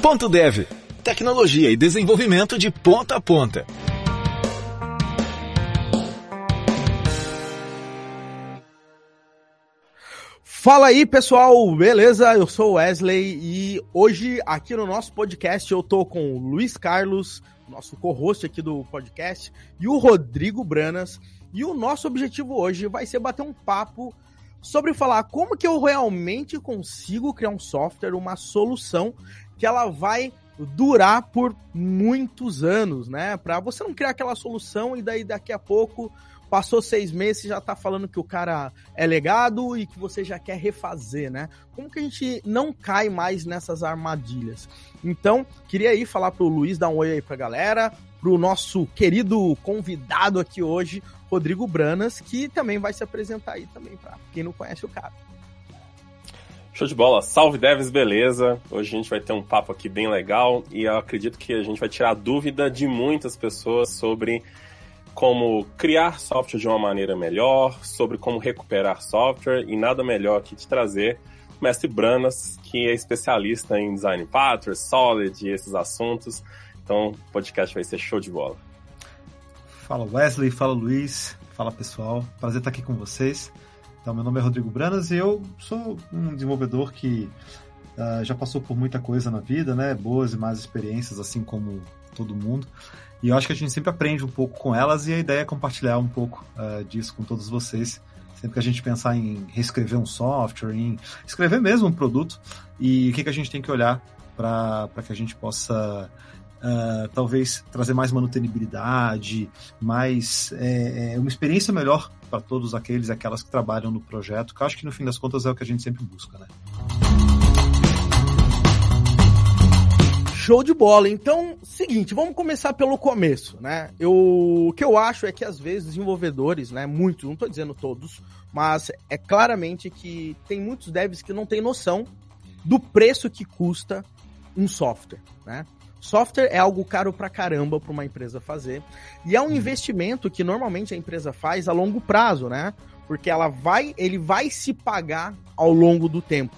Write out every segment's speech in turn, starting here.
Dev, tecnologia e desenvolvimento de ponta a ponta. Fala aí, pessoal, beleza? Eu sou Wesley e hoje aqui no nosso podcast eu tô com o Luiz Carlos, nosso co-host aqui do podcast, e o Rodrigo Branas. E o nosso objetivo hoje vai ser bater um papo sobre falar como que eu realmente consigo criar um software, uma solução que ela vai durar por muitos anos, né? Para você não criar aquela solução e daí daqui a pouco passou seis meses já tá falando que o cara é legado e que você já quer refazer, né? Como que a gente não cai mais nessas armadilhas? Então, queria aí falar pro Luiz dar um oi aí pra galera, pro nosso querido convidado aqui hoje, Rodrigo Branas, que também vai se apresentar aí também para quem não conhece o cara. Show de bola, salve devs, beleza? Hoje a gente vai ter um papo aqui bem legal e eu acredito que a gente vai tirar dúvida de muitas pessoas sobre como criar software de uma maneira melhor, sobre como recuperar software e nada melhor que te trazer o mestre Branas, que é especialista em design patterns, solid e esses assuntos. Então, o podcast vai ser show de bola. Fala Wesley, fala Luiz, fala pessoal, prazer estar aqui com vocês. Então, meu nome é Rodrigo Branas e eu sou um desenvolvedor que uh, já passou por muita coisa na vida, né? Boas e más experiências, assim como todo mundo. E eu acho que a gente sempre aprende um pouco com elas e a ideia é compartilhar um pouco uh, disso com todos vocês. Sempre que a gente pensar em reescrever um software, em escrever mesmo um produto e o que, que a gente tem que olhar para que a gente possa uh, talvez trazer mais manutenibilidade, mais é, é, uma experiência melhor para todos aqueles e aquelas que trabalham no projeto, que acho que no fim das contas é o que a gente sempre busca, né? Show de bola. Então, seguinte, vamos começar pelo começo, né? Eu, o que eu acho é que às vezes desenvolvedores, né, muitos, não estou dizendo todos, mas é claramente que tem muitos devs que não têm noção do preço que custa um software, né? Software é algo caro pra caramba para uma empresa fazer. E é um investimento que normalmente a empresa faz a longo prazo, né? Porque ela vai, ele vai se pagar ao longo do tempo.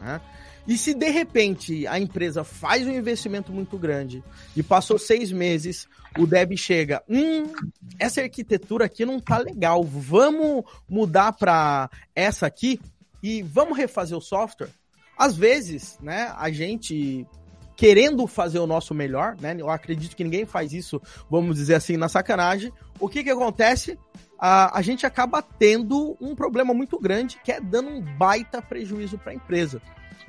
Né? E se de repente a empresa faz um investimento muito grande e passou seis meses, o dev chega, hum, essa arquitetura aqui não tá legal, vamos mudar para essa aqui e vamos refazer o software. Às vezes, né, a gente querendo fazer o nosso melhor, né? Eu acredito que ninguém faz isso, vamos dizer assim, na sacanagem. O que que acontece? A, a gente acaba tendo um problema muito grande, que é dando um baita prejuízo para a empresa.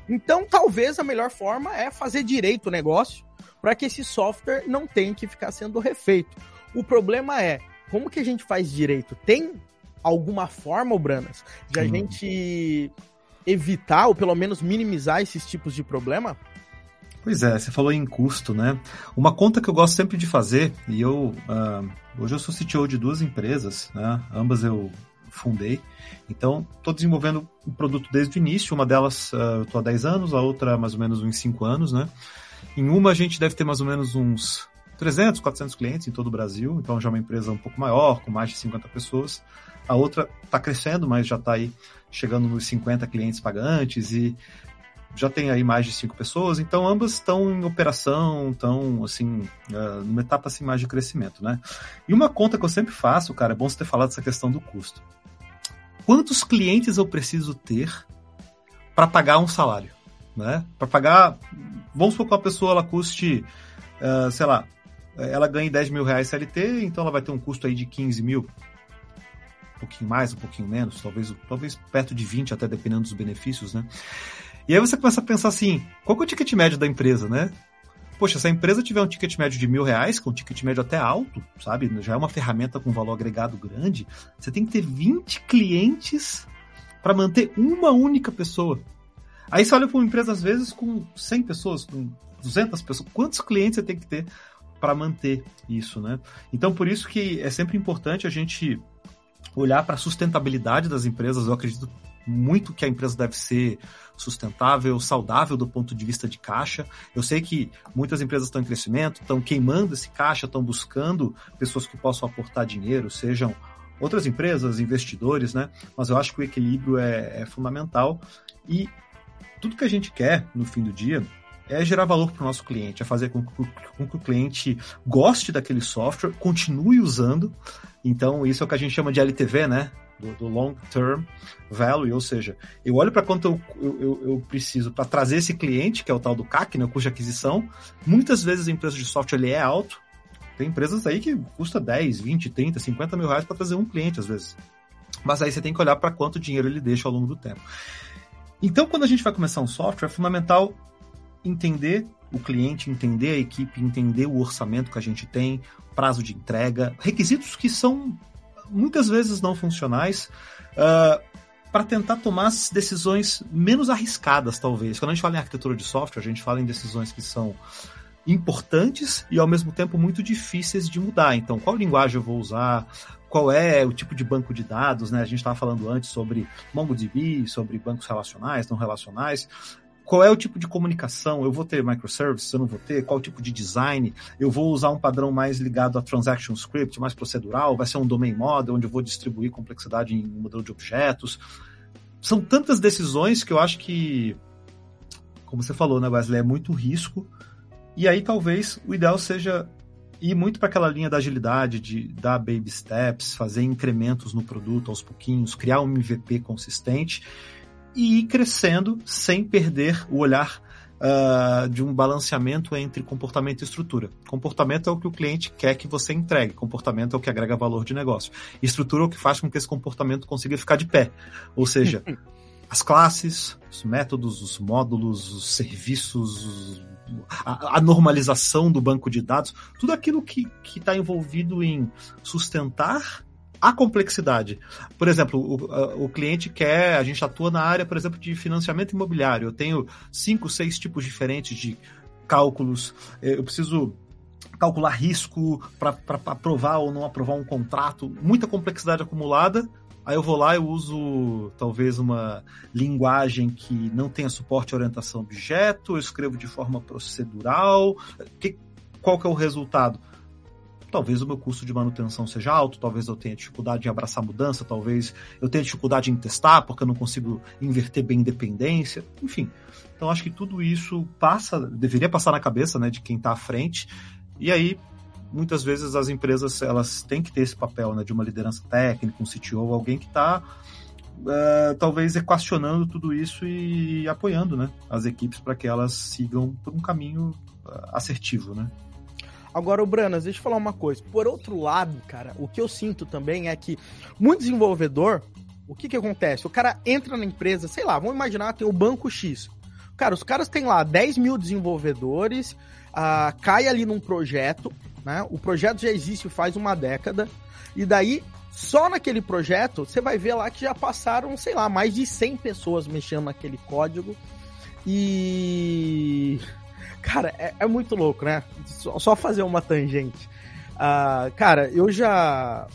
Então, talvez a melhor forma é fazer direito o negócio para que esse software não tenha que ficar sendo refeito. O problema é, como que a gente faz direito? Tem alguma forma, Branas, de a hum. gente evitar ou pelo menos minimizar esses tipos de problema? Pois é, você falou em custo, né? Uma conta que eu gosto sempre de fazer, e eu uh, hoje eu sou CTO de duas empresas, né? Ambas eu fundei. Então, estou desenvolvendo um produto desde o início. Uma delas uh, eu estou há 10 anos, a outra mais ou menos uns 5 anos, né? Em uma a gente deve ter mais ou menos uns 300, 400 clientes em todo o Brasil. Então, já é uma empresa um pouco maior, com mais de 50 pessoas. A outra está crescendo, mas já está aí chegando nos 50 clientes pagantes e já tem aí mais de cinco pessoas, então ambas estão em operação, estão, assim, uh, numa etapa assim, mais de crescimento, né? E uma conta que eu sempre faço, cara, é bom você ter falado dessa questão do custo. Quantos clientes eu preciso ter para pagar um salário, né? Para pagar, vamos supor que uma pessoa ela custe, uh, sei lá, ela ganha 10 mil reais CLT, então ela vai ter um custo aí de 15 mil, um pouquinho mais, um pouquinho menos, talvez, talvez perto de 20, até dependendo dos benefícios, né? E aí você começa a pensar assim, qual é o ticket médio da empresa, né? Poxa, se a empresa tiver um ticket médio de mil reais, é um ticket médio até alto, sabe? Já é uma ferramenta com valor agregado grande, você tem que ter 20 clientes para manter uma única pessoa. Aí você olha para uma empresa, às vezes, com 100 pessoas, com 200 pessoas. Quantos clientes você tem que ter para manter isso, né? Então, por isso que é sempre importante a gente olhar para a sustentabilidade das empresas. Eu acredito muito que a empresa deve ser sustentável, saudável do ponto de vista de caixa. Eu sei que muitas empresas estão em crescimento, estão queimando esse caixa, estão buscando pessoas que possam aportar dinheiro, sejam outras empresas, investidores, né? Mas eu acho que o equilíbrio é, é fundamental e tudo que a gente quer no fim do dia é gerar valor para o nosso cliente, é fazer com, com, com, que o cliente goste daquele software, continue usando. Então, isso é o que a gente chama de LTV, né? Do, do Long Term Value, ou seja, eu olho para quanto eu, eu, eu preciso para trazer esse cliente, que é o tal do CAC, né, o custo de aquisição. Muitas vezes a empresa de software ele é alto. Tem empresas aí que custa 10, 20, 30, 50 mil reais para trazer um cliente, às vezes. Mas aí você tem que olhar para quanto dinheiro ele deixa ao longo do tempo. Então, quando a gente vai começar um software, é fundamental entender o cliente, entender a equipe, entender o orçamento que a gente tem, prazo de entrega, requisitos que são muitas vezes não funcionais, uh, ah, para tentar tomar as decisões menos arriscadas, talvez. Quando a gente fala em arquitetura de software, a gente fala em decisões que são importantes e ao mesmo tempo muito difíceis de mudar. Então, qual linguagem eu vou usar? Qual é o tipo de banco de dados? Né? A gente estava falando antes sobre MongoDB, sobre bancos relacionais, não relacionais qual é o tipo de comunicação? Eu vou ter microservices, eu não vou ter? Qual tipo de design? Eu vou usar um padrão mais ligado a transaction script, mais procedural? Vai ser um domain model, onde eu vou distribuir complexidade em um modelo de objetos? São tantas decisões que eu acho que, como você falou, né, Wesley, é muito risco. E aí talvez o ideal seja ir muito para aquela linha da agilidade, de dar baby steps, fazer incrementos no produto aos pouquinhos, criar um MVP consistente e ir crescendo sem perder o olhar uh, de um balanceamento entre comportamento e estrutura. Comportamento é o que o cliente quer que você entregue, comportamento é o que agrega valor de negócio. Estrutura é o que faz com que esse comportamento consiga ficar de pé. Ou seja, as classes, os métodos, os módulos, os serviços, a, a, normalização do banco de dados, tudo aquilo que está envolvido em sustentar a complexidade. Por exemplo, o, o, cliente quer, a gente atua na área, por exemplo, de financiamento imobiliário. Eu tenho cinco, seis tipos diferentes de cálculos. Eh, eu preciso calcular risco para aprovar ou não aprovar um contrato. Muita complexidade acumulada. Aí eu vou lá e uso talvez uma linguagem que não tenha suporte à orientação objeto, eu escrevo de forma procedural. Que, qual que é o resultado? Talvez o meu custo de manutenção seja alto, talvez eu tenha dificuldade em abraçar mudança, talvez eu tenha dificuldade em testar porque eu não consigo inverter bem dependência, enfim. Então acho que tudo isso passa, deveria passar na cabeça, né, de quem está à frente. E aí muitas vezes as empresas elas têm que ter esse papel, né, de uma liderança técnica, um CTO, alguém que está Uh, eh, talvez equacionando tudo isso e apoiando né, as equipes para que elas sigam por um caminho uh, assertivo, né? Agora, o Branas, deixa eu falar uma coisa. Por outro lado, cara, o que eu sinto também é que muito desenvolvedor, o que que acontece? O cara entra na empresa, sei lá, vamos imaginar, tem o Banco X. Cara, os caras têm lá 10 mil desenvolvedores, uh, cai ali num projeto, né? O projeto já existe faz uma década, e daí só naquele projeto, você vai ver lá que já passaram, sei lá, mais de 100 pessoas mexendo naquele código. E Cara, é, é muito louco, né? Só, só fazer uma tangente. Uh, cara, eu já.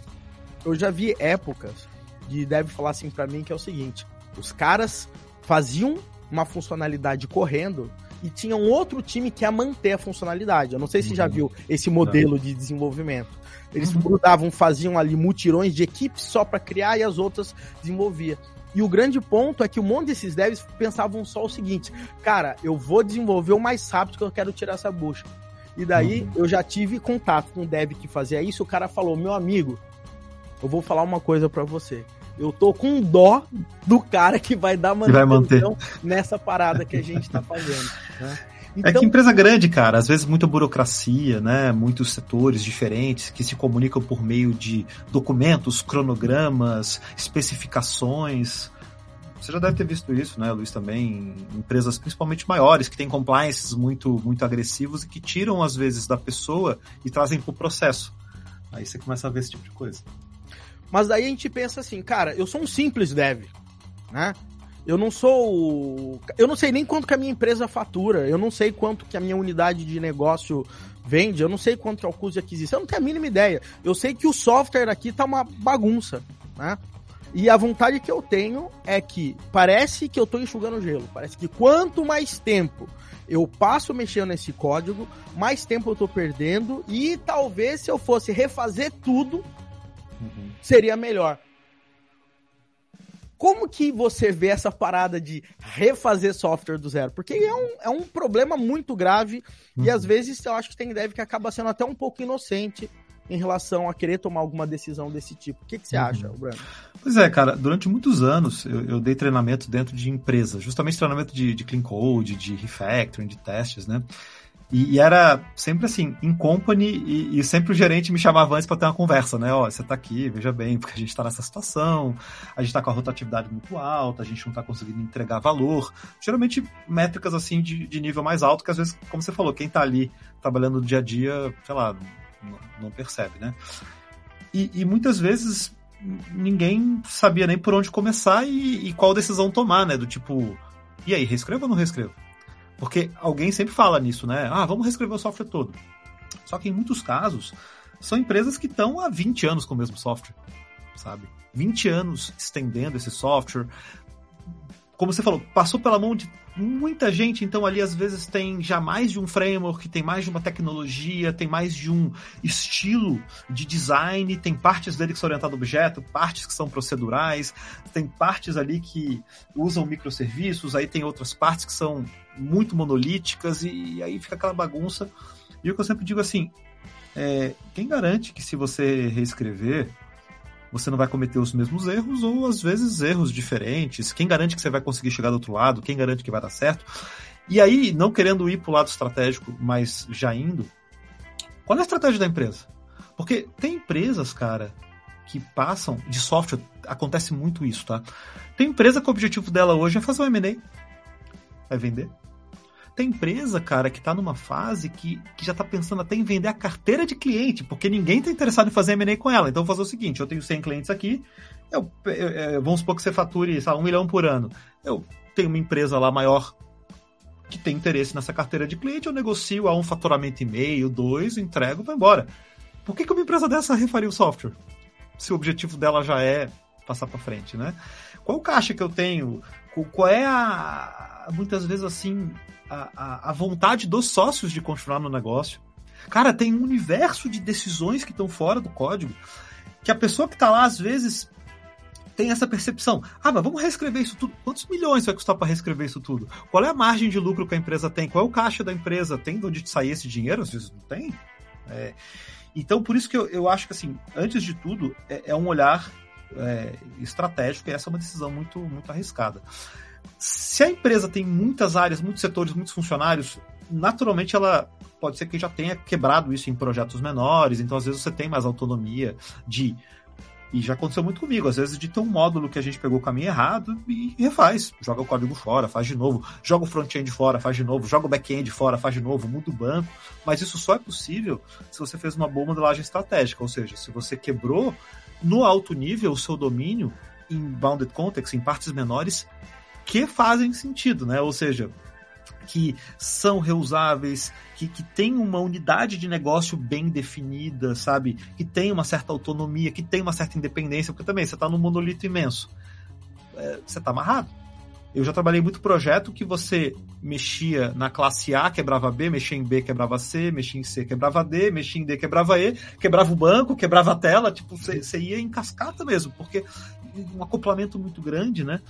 Eu já vi épocas de deve falar assim para mim que é o seguinte: os caras faziam uma funcionalidade correndo e tinham outro time que ia manter a funcionalidade. Eu não sei se uhum. já viu esse modelo de desenvolvimento. Eles uhum. grudavam, faziam ali mutirões de equipes só para criar e as outras desenvolvia. E o grande ponto é que um monte desses devs pensavam só o seguinte: cara, eu vou desenvolver o mais rápido que eu quero tirar essa bucha. E daí uhum. eu já tive contato com um dev que fazia isso. O cara falou: meu amigo, eu vou falar uma coisa para você. Eu tô com dó do cara que vai dar manutenção nessa parada que a gente tá fazendo. Né? Então... É que empresa grande, cara, às vezes muita burocracia, né? Muitos setores diferentes que se comunicam por meio de documentos, cronogramas, especificações. Você já deve ter visto isso, né, Luiz, também, empresas principalmente maiores, que têm compliances muito, muito agressivos e que tiram, às vezes, da pessoa e trazem para o processo. Aí você começa a ver esse tipo de coisa. Mas daí a gente pensa assim, cara, eu sou um simples dev, né? Eu não sou. Eu não sei nem quanto que a minha empresa fatura. Eu não sei quanto que a minha unidade de negócio vende. Eu não sei quanto que é o custo de aquisição. Eu não tenho a mínima ideia. Eu sei que o software aqui tá uma bagunça, né? E a vontade que eu tenho é que parece que eu tô enxugando gelo. Parece que quanto mais tempo eu passo mexendo nesse código, mais tempo eu tô perdendo. E talvez se eu fosse refazer tudo, uhum. seria melhor Como que você vê essa parada de refazer software do zero? Porque é um, é um problema muito grave uhum. e às vezes eu acho que tem dev que acaba sendo até um pouco inocente em relação a querer tomar alguma decisão desse tipo. O que, que você uhum. acha, Bruno? Pois é, cara, durante muitos anos eu, eu dei treinamento dentro de empresas, justamente treinamento de, de clean code, de refactoring, de testes, né? E, e, era sempre assim, em company, e, e, sempre o gerente me chamava antes para ter uma conversa, né? Ó, você tá aqui, veja bem, porque a gente tá nessa situação, a gente tá com a rotatividade muito alta, a gente não tá conseguindo entregar valor. Geralmente métricas assim de, de nível mais alto, que às vezes, como você falou, quem tá ali trabalhando no dia a dia, sei lá, não, não percebe, né? E, e, muitas vezes ninguém sabia nem por onde começar e, e qual decisão tomar, né? Do tipo, e aí, reescrevo ou não reescrevo? Porque alguém sempre fala nisso, né? Ah, vamos reescrever o software todo. Só que em muitos casos, são empresas que estão há 20 anos com o mesmo software, sabe? 20 anos estendendo esse software. Como você falou, passou pela mão de muita gente, então ali às vezes tem já mais de um framework, tem mais de uma tecnologia, tem mais de um estilo de design, tem partes dele que são orientadas a objeto, partes que são procedurais, tem partes ali que usam microserviços, aí tem outras partes que são muito monolíticas e, e aí fica aquela bagunça. E o que eu sempre digo assim, é, quem garante que se você reescrever, você não vai cometer os mesmos erros ou às vezes erros diferentes? Quem garante que você vai conseguir chegar do outro lado? Quem garante que vai dar certo? E aí, não querendo ir para o lado estratégico, mas já indo, qual é a estratégia da empresa? Porque tem empresas, cara, que passam de software, acontece muito isso, tá? Tem empresa que o objetivo dela hoje é fazer um M&A, vai vender. Tem empresa, cara, que está numa fase que, que já está pensando até em vender a carteira de cliente, porque ninguém está interessado em fazer M&A com ela. Então, vou fazer o seguinte, eu tenho 100 clientes aqui, eu, eu, eu, vamos supor que você fature, sabe, um milhão por ano. Eu tenho uma empresa lá maior que tem interesse nessa carteira de cliente, eu negocio a um faturamento e meio, dois, entrego, vai embora. Por que, que uma empresa dessa refaria o software? Se o objetivo dela já é passar para frente, né? Qual caixa que eu tenho? Qual é a, muitas vezes assim, a, a, a vontade dos sócios de continuar no negócio. Cara, tem um universo de decisões que estão fora do código que a pessoa que está lá, às vezes, tem essa percepção. Ah, mas vamos reescrever isso tudo. Quantos milhões vai custar para reescrever isso tudo? Qual é a margem de lucro que a empresa tem? Qual é o caixa da empresa? Tem de onde sair esse dinheiro? Às vezes não tem. É, então, por isso que eu, eu acho que, assim, antes de tudo, é, é um olhar é, estratégico e essa é uma decisão muito, muito arriscada. Se a empresa tem muitas áreas, muitos setores, muitos funcionários, naturalmente ela pode ser que já tenha quebrado isso em projetos menores, então às vezes você tem mais autonomia de e já aconteceu muito comigo, às vezes de ter um módulo que a gente pegou o caminho errado e refaz. Joga o código fora, faz de novo. Joga o front-end fora, faz de novo. Joga o back-end fora, faz de novo. Muda o banco. Mas isso só é possível se você fez uma boa modelagem estratégica. Ou seja, se você quebrou no alto nível o seu domínio em bounded context, em partes menores, que fazem sentido, né? Ou seja, que são reusáveis, que, que tem uma unidade de negócio bem definida, sabe? Que tem uma certa autonomia, que tem uma certa independência, porque também você está num monolito imenso. É, você está amarrado. Eu já trabalhei muito projeto que você mexia na classe A, quebrava B, mexia em B, quebrava C, mexia em C, quebrava D, mexia em D, quebrava E, quebrava o banco, quebrava a tela, tipo, você, ia em cascata mesmo, porque um acoplamento muito grande, né?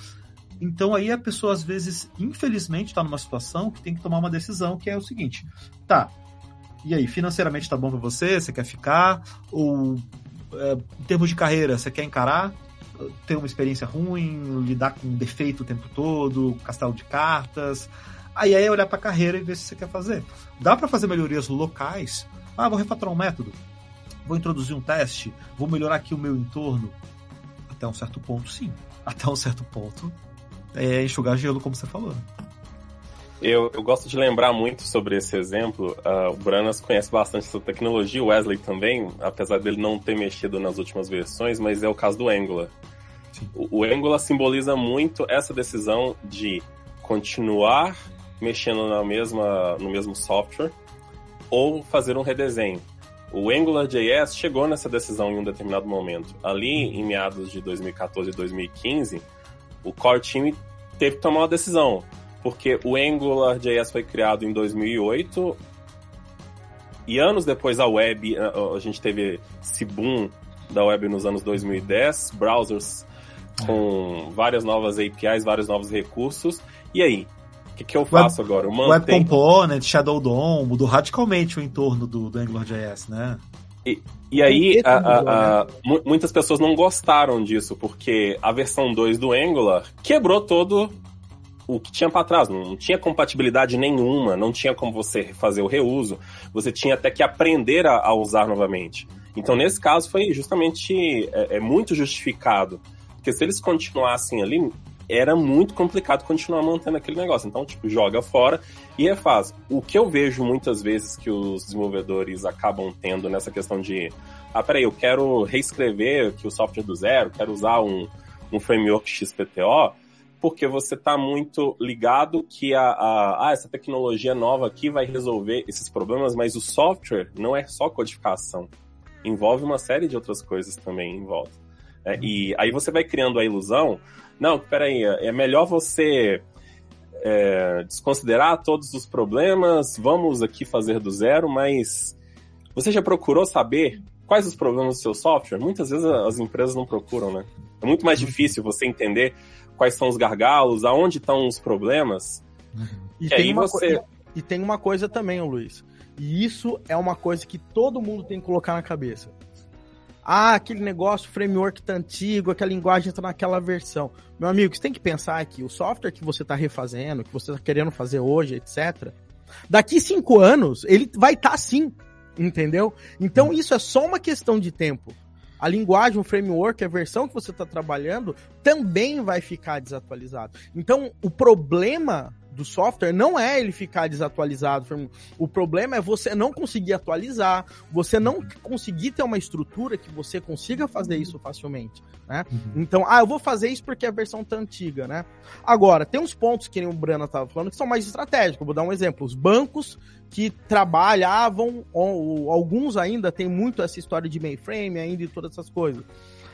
Então aí a pessoa às vezes, infelizmente, está numa situação que tem que tomar uma decisão que é o seguinte: tá, e aí, financeiramente tá bom para você? Você quer ficar? Ou é, em termos de carreira, você quer encarar? Ter uma experiência ruim, lidar com defeito o tempo todo, castelo de cartas. Aí é olhar para a carreira e ver se você quer fazer. Dá para fazer melhorias locais? Ah, vou refatorar um método. Vou introduzir um teste. Vou melhorar aqui o meu entorno. Até um certo ponto, sim. Até um certo ponto, é, enxugar gelo, como você falou. Eu, eu, gosto de lembrar muito sobre esse exemplo. Uh, o Branas conhece bastante essa tecnologia, o Wesley também, apesar dele não ter mexido nas últimas versões, mas é o caso do Angular. O, Angular simboliza muito essa decisão de continuar mexendo na mesma, no mesmo software ou fazer um redesenho. O AngularJS chegou nessa decisão em um determinado momento. Ali, em meados de 2014 e 2015, o core team teve que tomar uma decisão, porque o AngularJS foi criado em 2008 e anos depois a web, a, gente teve esse boom da web nos anos 2010, browsers com várias novas APIs, vários novos recursos. E aí? O que, que eu faço Web, agora? Eu mantenho... Web Component, Shadow DOM, mudou radicalmente o entorno do, do AngularJS, né? E, e aí, a, a, a, muitas pessoas não gostaram disso, porque a versão 2 do Angular quebrou todo o que tinha para trás, não tinha compatibilidade nenhuma, não tinha como você fazer o reuso, você tinha até que aprender a, a usar novamente. Então, nesse caso, foi justamente é, é, muito justificado, porque se eles continuassem ali, era muito complicado continuar mantendo aquele negócio. Então, tipo, joga fora e refaz. O que eu vejo muitas vezes que os desenvolvedores acabam tendo nessa questão de ah, peraí, eu quero reescrever aqui o software do zero, quero usar um, um framework XPTO, porque você está muito ligado que a, a, ah, essa tecnologia nova aqui vai resolver esses problemas, mas o software não é só codificação. Envolve uma série de outras coisas também em volta. É, e aí você vai criando a ilusão não, peraí, é melhor você é, desconsiderar todos os problemas, vamos aqui fazer do zero, mas você já procurou saber quais os problemas do seu software? Muitas vezes as empresas não procuram, né? É muito mais difícil você entender quais são os gargalos, aonde estão os problemas. E, tem, aí você... e tem uma coisa também, Luiz. E isso é uma coisa que todo mundo tem que colocar na cabeça. Ah, aquele negócio, o framework tá antigo, aquela linguagem tá naquela versão. Meu amigo, você tem que pensar que o software que você tá refazendo, que você tá querendo fazer hoje, etc. Daqui cinco anos, ele vai estar tá assim, entendeu? Então isso é só uma questão de tempo. A linguagem, o framework, a versão que você está trabalhando também vai ficar desatualizado. Então, o problema do software não é ele ficar desatualizado. O problema é você não conseguir atualizar, você não conseguir ter uma estrutura que você consiga fazer isso facilmente, né? Uhum. Então, ah, eu vou fazer isso porque a versão tá antiga, né? Agora, tem uns pontos que o Brana estava falando que são mais estratégicos. Vou dar um exemplo. Os bancos que trabalhavam, ou, alguns ainda tem muito essa história de mainframe ainda e todas essas coisas.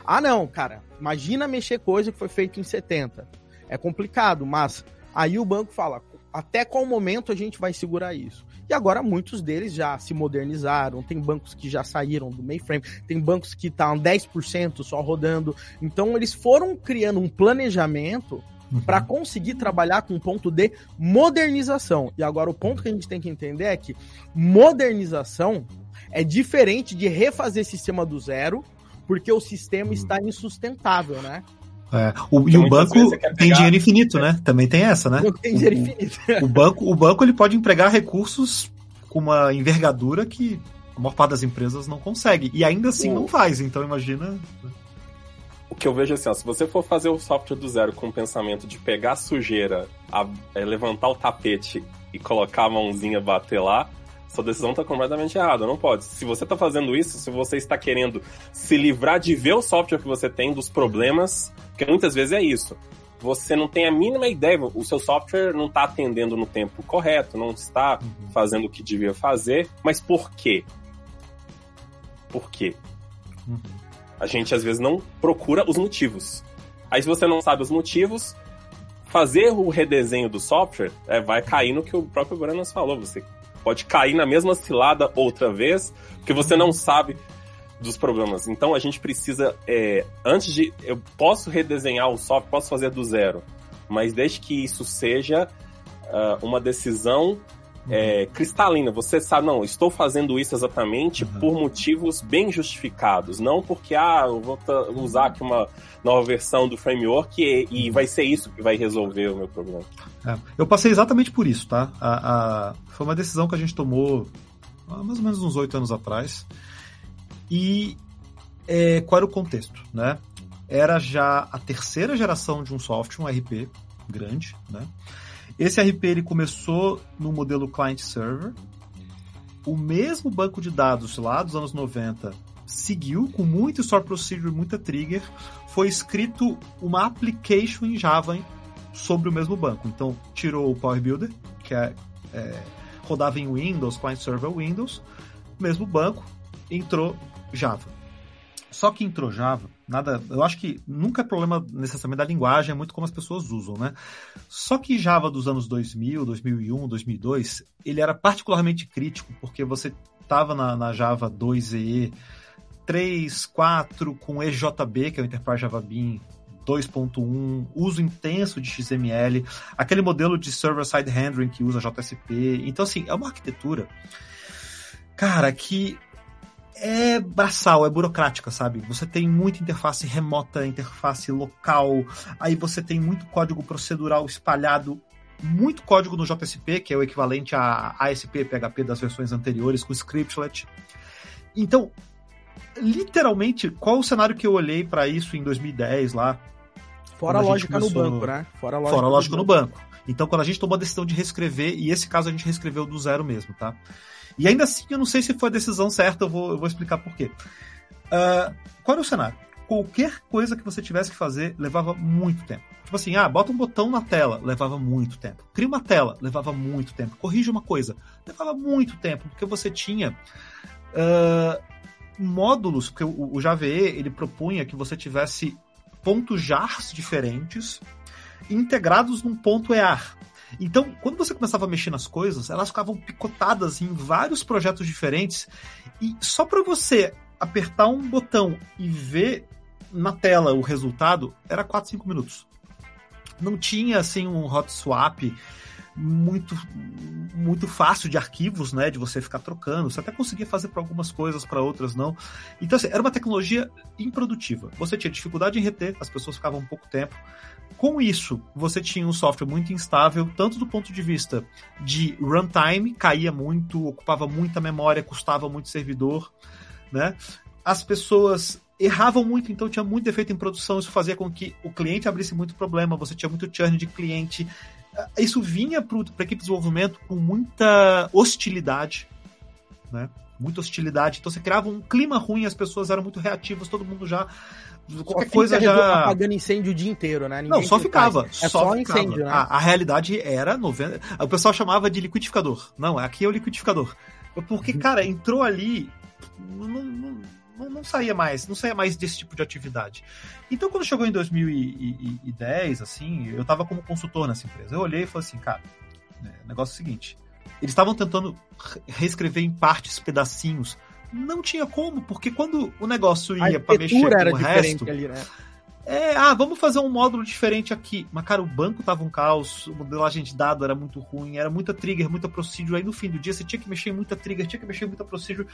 Ah, não, cara, imagina mexer coisa que foi feita em 70. É complicado, mas Aí o banco fala: até qual momento a gente vai segurar isso? E agora muitos deles já se modernizaram, tem bancos que já saíram do mainframe, tem bancos que estão 10% só rodando. Então eles foram criando um planejamento uhum. para conseguir trabalhar com um ponto de modernização. E agora o ponto que a gente tem que entender é que modernização é diferente de refazer sistema do zero, porque o sistema uhum. está insustentável, né? É, o, e o banco tem dinheiro infinito, né? Também tem essa, né? Tem dinheiro o, infinito. O, banco, o banco ele pode empregar recursos com uma envergadura que a maior parte das empresas não consegue. E ainda assim o... não faz, então imagina. O que eu vejo é assim, ó, se você for fazer o software do zero com o pensamento de pegar a sujeira, a, é, levantar o tapete e colocar a mãozinha bater lá, sua decisão está completamente errada, não pode. Se você está fazendo isso, se você está querendo se livrar de ver o software que você tem, dos problemas, porque muitas vezes é isso. Você não tem a mínima ideia, o seu software não está atendendo no tempo correto, não está uhum. fazendo o que devia fazer, mas por quê? Por quê? Uhum. A gente às vezes não procura os motivos. Aí se você não sabe os motivos, fazer o redesenho do software é, vai cair no que o próprio Branas falou. Você pode cair na mesma cilada outra vez, porque você não sabe dos problemas. Então a gente precisa, é, antes de. Eu posso redesenhar o software, posso fazer do zero, mas desde que isso seja uh, uma decisão é, cristalina. Você sabe, não, estou fazendo isso exatamente uhum. por motivos bem justificados, não porque, ah, eu vou usar aqui uma nova versão do framework e, e vai ser isso que vai resolver o meu problema. É, eu passei exatamente por isso, tá? A, a, foi uma decisão que a gente tomou há mais ou menos uns oito anos atrás. E é, qual era o contexto, né? Era já a terceira geração de um software, um RP grande, né? Esse RP ele começou no modelo client-server. O mesmo banco de dados lá dos anos 90 seguiu com muito store procedure, muita trigger. Foi escrito uma application em Java sobre o mesmo banco. Então, tirou o Power Builder, que é, é, rodava em Windows, client-server Windows, mesmo banco, entrou Java. Só que entrou Java, nada, eu acho que nunca é problema necessariamente da linguagem, é muito como as pessoas usam, né? Só que Java dos anos 2000, 2001, 2002, ele era particularmente crítico, porque você estava na, na, Java 2EE 3, 4, com EJB, que é o Enterprise Java Bean 2.1, uso intenso de XML, aquele modelo de server-side rendering que usa JSP. Então, assim, é uma arquitetura, cara, que é braçal, é burocrática, sabe? Você tem muita interface remota, interface local, aí você tem muito código procedural espalhado, muito código no JSP, que é o equivalente a ASP PHP das versões anteriores, com scriptlet. Então, literalmente, qual o cenário que eu olhei para isso em 2010 lá? Fora a lógica começou... no banco, né? Fora a lógica, Fora a lógica no banco. banco. Então, quando a gente tomou a decisão de reescrever, e esse caso a gente reescreveu do zero mesmo, tá? E ainda assim, eu não sei se foi a decisão certa, eu vou, eu vou explicar por quê. Uh, qual era o cenário? Qualquer coisa que você tivesse que fazer levava muito tempo. Tipo assim, ah, bota um botão na tela, levava muito tempo. Cria uma tela, levava muito tempo. Corrige uma coisa, levava muito tempo, porque você tinha uh, módulos, porque o, o ele propunha que você tivesse pontos jars diferentes integrados num ponto EAR. Então, quando você começava a mexer nas coisas, elas ficavam picotadas em vários projetos diferentes e só para você apertar um botão e ver na tela o resultado era 4, 5 minutos. Não tinha assim um hot swap muito muito fácil de arquivos, né, de você ficar trocando. Você até conseguia fazer para algumas coisas, para outras não. Então assim, era uma tecnologia improdutiva. Você tinha dificuldade em reter, as pessoas ficavam um pouco tempo. Com isso, você tinha um software muito instável, tanto do ponto de vista de runtime, caía muito, ocupava muita memória, custava muito servidor, né? As pessoas erravam muito, então tinha muito defeito em produção, isso fazia com que o cliente abrisse muito problema, você tinha muito churn de cliente. Isso vinha para a equipe de desenvolvimento com muita hostilidade, né? Muita hostilidade. Então você criava um clima ruim, as pessoas eram muito reativas, todo mundo já qualquer coisa já apagando incêndio o dia inteiro, né? Ninguém não, só ficava. É só, só ficava. incêndio, né? A, a, realidade era 90. O pessoal chamava de liquidificador. Não, aqui é o liquidificador. Porque, uhum. cara, entrou ali. Não, não, não, não, saía mais, não saía mais desse tipo de atividade. Então, quando chegou em 2010, assim, eu tava como consultor nessa empresa. Eu olhei e falei assim, cara, né, o negócio é o seguinte. Eles estavam tentando reescrever em partes, pedacinhos, não tinha como, porque quando o negócio ia para mexer com o resto. Ali, né? É, ah, vamos fazer um módulo diferente aqui. Mas, cara, o banco tava um caos, o modelagem de dado era muito ruim, era muita trigger, muita procedure. Aí no fim do dia você tinha que mexer em muita trigger, tinha que mexer em muita procedure.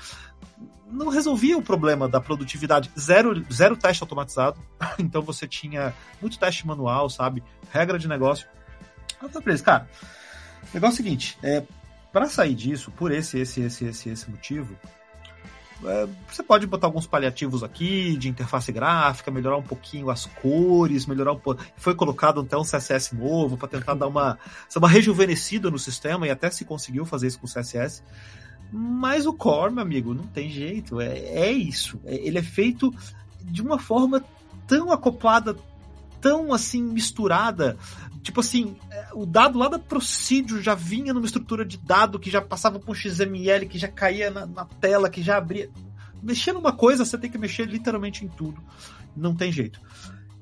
Não resolvia o problema da produtividade. Zero, zero teste automatizado. Então você tinha muito teste manual, sabe? Regra de negócio. Eu falei pra eles, cara, negócio é o seguinte, é, para sair disso, por esse, esse, esse, esse, esse motivo, é, você pode botar alguns paliativos aqui de interface gráfica, melhorar um pouquinho as cores, melhorar um pouco. Foi colocado até um CSS novo para tentar dar uma, uma rejuvenescida no sistema e até se conseguiu fazer isso com CSS. Mas o core, meu amigo, não tem jeito. É, é isso. É, ele é feito de uma forma tão acoplada, tão assim misturada Tipo assim, é, o dado lá da Procedure já vinha numa estrutura de dado que já passava por XML, que já caía na, na tela, que já abria. Mexer numa coisa, você tem que mexer literalmente em tudo. Não tem jeito.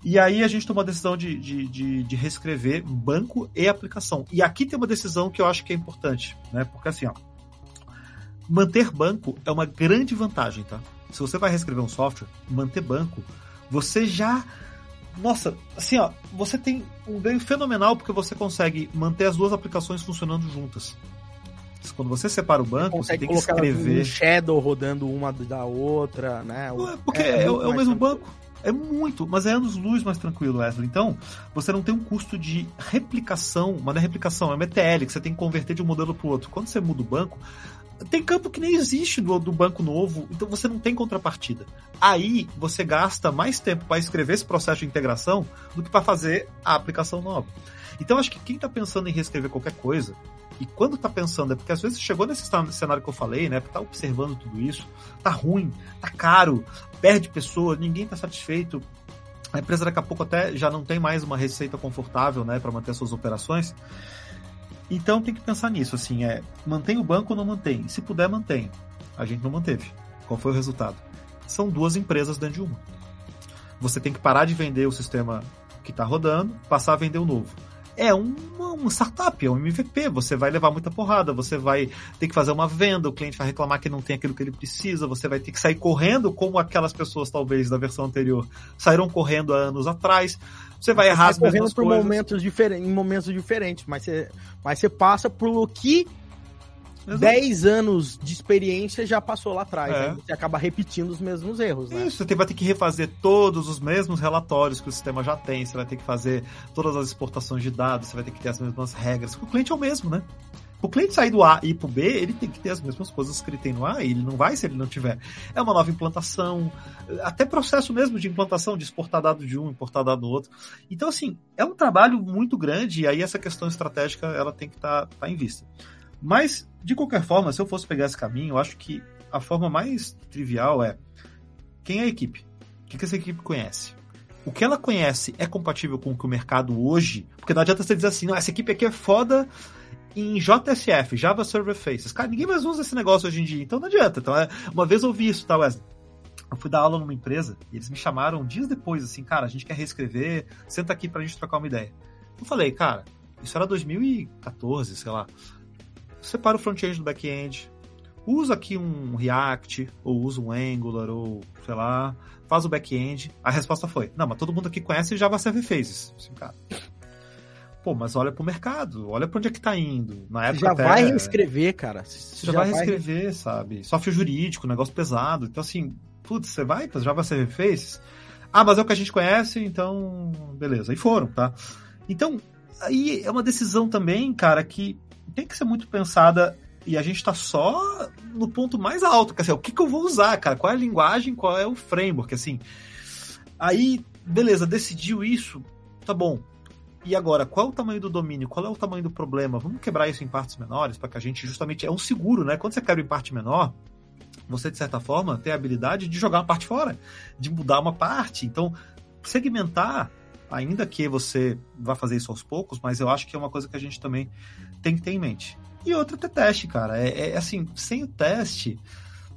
E aí a gente tomou a decisão de, de, de, de, reescrever banco e aplicação. E aqui tem uma decisão que eu acho que é importante, né? Porque assim, ó, manter banco é uma grande vantagem, tá? Se você vai reescrever um software, manter banco, você já nossa, assim, ó, você tem um ganho fenomenal porque você consegue manter as duas aplicações funcionando juntas. Quando você separa o banco, você, você tem que escrever. Um shadow rodando uma da outra, né? É, porque é, é, é o mesmo banco. É muito, mas é anos-luz mais tranquilo, Wesley. Então, você não tem um custo de replicação, mas não é replicação, é uma ETL, que você tem que converter de um modelo para o outro. Quando você muda o banco, tem campo que nem existe do, do banco novo, então você não tem contrapartida. Aí você gasta mais tempo para escrever esse processo de integração do que para fazer a aplicação nova. Então acho que quem está pensando em reescrever qualquer coisa, e quando está pensando, é porque às vezes chegou nesse cenário que eu falei, né? Tá observando tudo isso, tá ruim, tá caro, perde pessoa, ninguém está satisfeito. A empresa daqui a pouco até já não tem mais uma receita confortável, né, para manter suas operações. Então tem que pensar nisso, assim, é mantém o banco ou não mantém? Se puder, mantém. A gente não manteve. Qual foi o resultado? São duas empresas dentro de uma. Você tem que parar de vender o sistema que está rodando, passar a vender o novo. É uma, uma startup, é um MVP. Você vai levar muita porrada, você vai ter que fazer uma venda, o cliente vai reclamar que não tem aquilo que ele precisa, você vai ter que sair correndo, como aquelas pessoas, talvez, da versão anterior, saíram correndo há anos atrás. Você vai errar as mesmas por coisas. momentos diferentes, em momentos diferentes, mas você, mas você passa por que 10 anos de experiência já passou lá atrás. É. Aí você acaba repetindo os mesmos erros, né? Isso, você vai ter que refazer todos os mesmos relatórios que o sistema já tem, você vai ter que fazer todas as exportações de dados, você vai ter que ter as mesmas regras, o cliente é o mesmo, né? O cliente sair do A e ir pro B, ele tem que ter as mesmas coisas que ele tem no A, e ele não vai se ele não tiver. É uma nova implantação, até processo mesmo de implantação, de exportar dado de um, importar dado do outro. Então, assim, é um trabalho muito grande, e aí essa questão estratégica, ela tem que estar tá, tá em vista. Mas, de qualquer forma, se eu fosse pegar esse caminho, eu acho que a forma mais trivial é quem é a equipe? O que, essa equipe conhece? O que ela conhece é compatível com o que o mercado hoje? Porque não adianta você dizer assim, não, essa equipe aqui é foda em JSF, Java Server Faces. Cara, ninguém mais usa esse negócio hoje em dia, então não adianta. Então, é, uma vez eu ouvi isso, tá, Wesley? Eu fui dar aula numa empresa e eles me chamaram dias depois, assim, cara, a gente quer reescrever, senta aqui pra gente trocar uma ideia. Eu falei, cara, isso era 2014, sei lá. Separa o front-end do back-end, usa aqui um React, ou usa um Angular, ou sei lá, faz o back-end. A resposta foi: não, mas todo mundo aqui conhece Java Server Faces. Assim, cara. Pô, mas olha pro mercado, olha pra onde é que tá indo. Na época já até, vai reescrever, cara. Você já, já vai reescrever, vai... sabe? Software jurídico, negócio pesado. Então, assim, putz, você vai pra Java Server Faces? Ah, mas é o que a gente conhece, então, beleza. E foram, tá? Então, aí é uma decisão também, cara, que tem que ser muito pensada e a gente está só no ponto mais alto, quer dizer, o que, que eu vou usar, cara? Qual é a linguagem, qual é o framework, assim. Aí, beleza, decidiu isso, tá bom. E agora, qual é o tamanho do domínio? Qual é o tamanho do problema? Vamos quebrar isso em partes menores para que a gente justamente é um seguro, né? Quando você quebra em parte menor, você de certa forma tem a habilidade de jogar uma parte fora, de mudar uma parte. Então, segmentar, ainda que você vá fazer isso aos poucos, mas eu acho que é uma coisa que a gente também tem que ter em mente. E outra ter teste, cara. É, é assim, sem o teste,